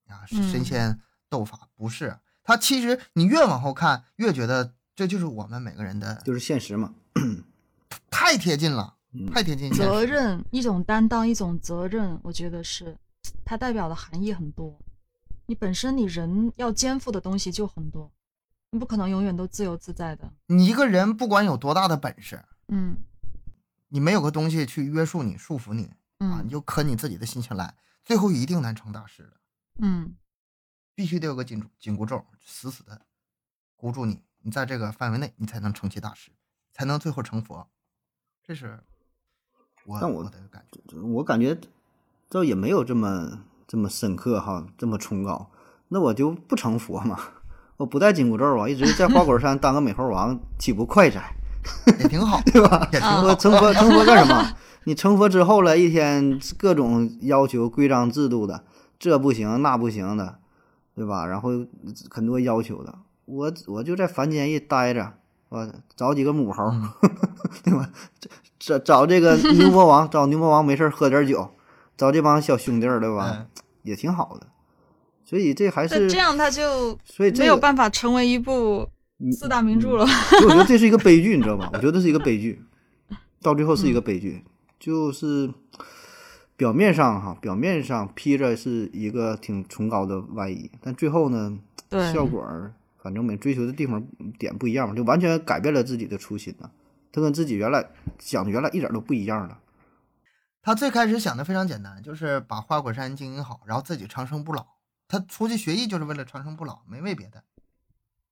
啊，神嗯仙斗法，不是。他其实你越往后看，越觉得这就是我们每个人的，就是现实嘛。太贴近了，嗯太贴近现实。责任一种担当，一种责任，我觉得是它代表的含义很多。你本身你人要肩负的东西就很多，你不可能永远都自由自在的。你一个人不管有多大的本事，嗯你没有个东西去约束你、束缚你啊，嗯你就可你自己的心情来，最后一定难成大事的。嗯必须得有个紧紧箍咒，死死的箍住你，你在这个范围内，你才能成其大事，才能最后成佛。这是我但我我的感觉。我感觉倒也没有这么这么深刻哈，这么崇高。那我就不成佛嘛，我不带紧箍咒啊，一直在花果山当个美猴王，岂不快哉？也挺好，对吧？也挺啊我好。成佛成佛干什么？你成佛之后了，一天各种要求、规章制度的，这不行那不行的，对吧？然后很多要求的，我我就在凡间一待着，我找几个母猴，嗯 对吧？找找这个牛魔王，找牛魔王没事儿喝点酒，找这帮小兄弟儿，对吧？嗯也挺好的。所以这还是这样他就所以这个没有办法成为一部四大名著了。所以我觉得这是一个悲剧，你知道吧？我觉得是一个悲剧，到最后是一个悲剧，就是表面上哈，表面上披着是一个挺崇高的外衣，但最后呢，效果儿反正每追求的地方点不一样嘛，就完全改变了自己的初心呐。他跟自己原来想的原来一点都不一样了。他最开始想的非常简单，就是把花果山经营好，然后自己长生不老。他出去学艺就是为了长生不老，没为别的。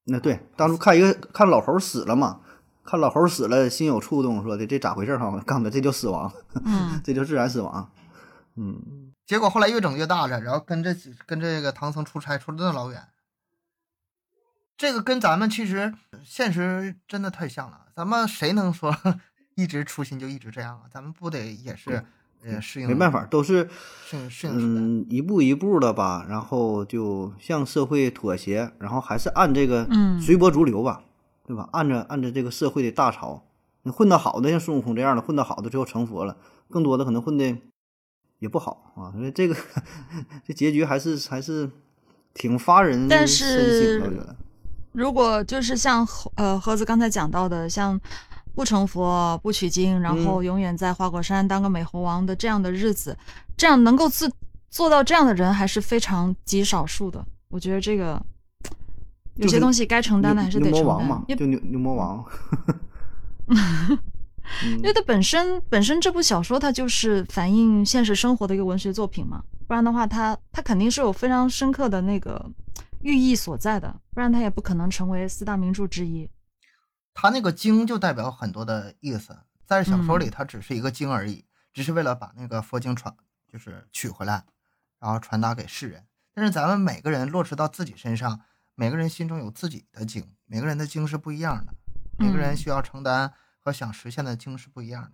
那对，当初看一个看老猴死了嘛，看老猴死了，心有触动，说的这咋回事哈？告诉他这叫死亡，嗯，这就自然死亡。嗯，结果后来越整越大了，然后跟这跟这个唐僧出差出了那老远，这个跟咱们其实现实真的太像了。咱们谁能说 一直初心就一直这样啊？咱们不得也是呃适应？没办法，都是适应适应时代。嗯一步一步的吧，然后就向社会妥协，然后还是按这个嗯随波逐流吧，对吧？按着按着这个社会的大潮，你混得好的像孙悟空这样的，混得好的最后成佛了，更多的可能混的也不好啊。所以这个这结局还是还是挺发人但深是省的，我觉得。如果就是像呃盒子刚才讲到的，像不成佛不取经，然后永远在花果山当个美猴王的这样的日子，这样能够自做到这样的人还是非常极少数的。我觉得这个有些东西该承担的还是得承担牛魔王嘛，，就牛牛魔王。因为它本身本身这部小说它就是反映现实生活的一个文学作品嘛，不然的话它它肯定是有非常深刻的那个寓意所在的，不然它也不可能成为四大名著之一。他那个经就代表很多的意思，在小说嗯里它只是一个经而已，只是为了把那个佛经传就是取回来，然后传达给世人。但是咱们每个人落实到自己身上，每个人心中有自己的经，每个人的经是不一样的，每个人嗯需要承担和想实现的经是不一样的。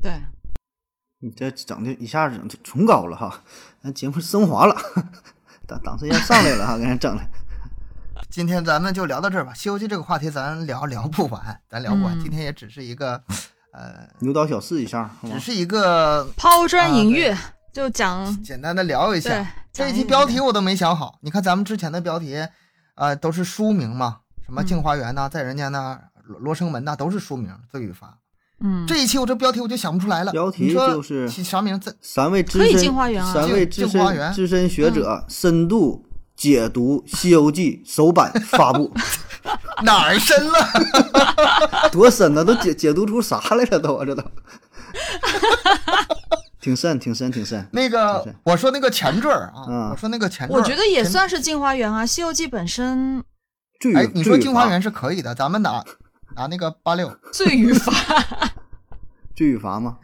对，你这整的一下子整崇高了哈，咱节目升华了，档档次要上来了哈，给人整的。今天咱们就聊到这儿吧，《西游记》这个话题咱聊聊不完，咱聊不完。嗯今天也只是一个，呃，牛刀小试一下，只是一个抛砖引玉，啊就讲简单的聊一下。这一期标题我都没想好，你看咱们之前的标题，呃，都是书名嘛，什么嗯镜花缘呐、在人家那、罗罗生门呐、都是书名。罪与罚。嗯，这一期我这标题我就想不出来了。标题就是起啥名字？三位资可以深三位资深资深学者深度解读《西游记》首版发布，哪儿深了？多深呢？都解解读出啥来了都？啊这都 挺深，挺深，挺深。那个我说那个前缀啊，嗯我说那个前缀，我觉得也算是镜花缘啊，《西游记》本身，哎你说镜花缘是可以的，咱们拿拿那个八六，《罪与罚。罪与罚吗？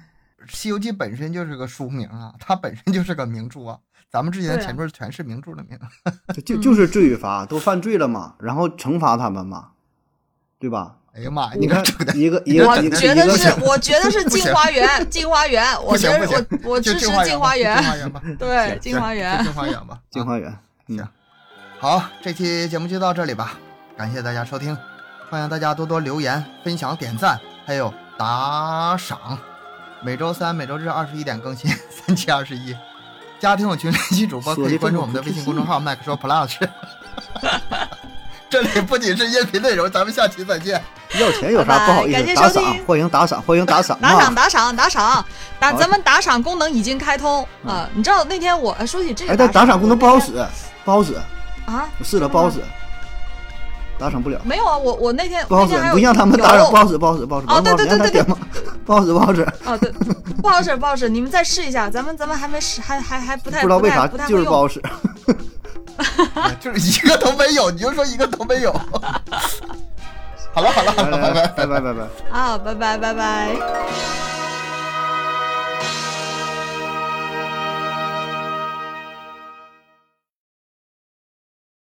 西游记》本身就是个书名啊，它本身就是个名著啊。咱们之前前缀全是名著的名，就就就是罪与罚，都犯罪了嘛，然后惩罚他们嘛，对吧？哎呀妈呀，你看一个一个我觉得是，我觉得是镜花缘，镜花缘，我觉得我我支持就镜镜花园缘吧，镜花园吧，对，行镜花就缘。镜花园吧，啊镜花缘，嗯行，好，这期节目就到这里吧，感谢大家收听，欢迎大家多多留言、分享、点赞，还有打赏。每周三、每周日二十一点更新，三七二十一。家庭有群联系主播可以关注我们的微信公众号“麦克说 Plus”。这里不仅是音频内容，咱们下期再见。要钱有啥不好意感谢思？打赏，欢迎打赏，欢迎打赏打赏啊！打赏打赏，打咱们打赏功能已经开通啊！你知道那天我呃说起这个哎，但打赏功能不好使，不好使，啊，我试了不好使，打赏不了，没有啊，我我那天不好使那天还，有不像他们打赏不好使，不好使，不好使，哦对对对对让他点嘛，不好使，不好使，哦，对，不好使，不好使，你们再试一下，咱们咱们还没试，还还还不太不知道为啥太不太会用。就是不好使。哎 就是一个都没有，你就说一个都没有。好了好了好了，拜拜拜拜拜拜。啊，拜拜拜拜。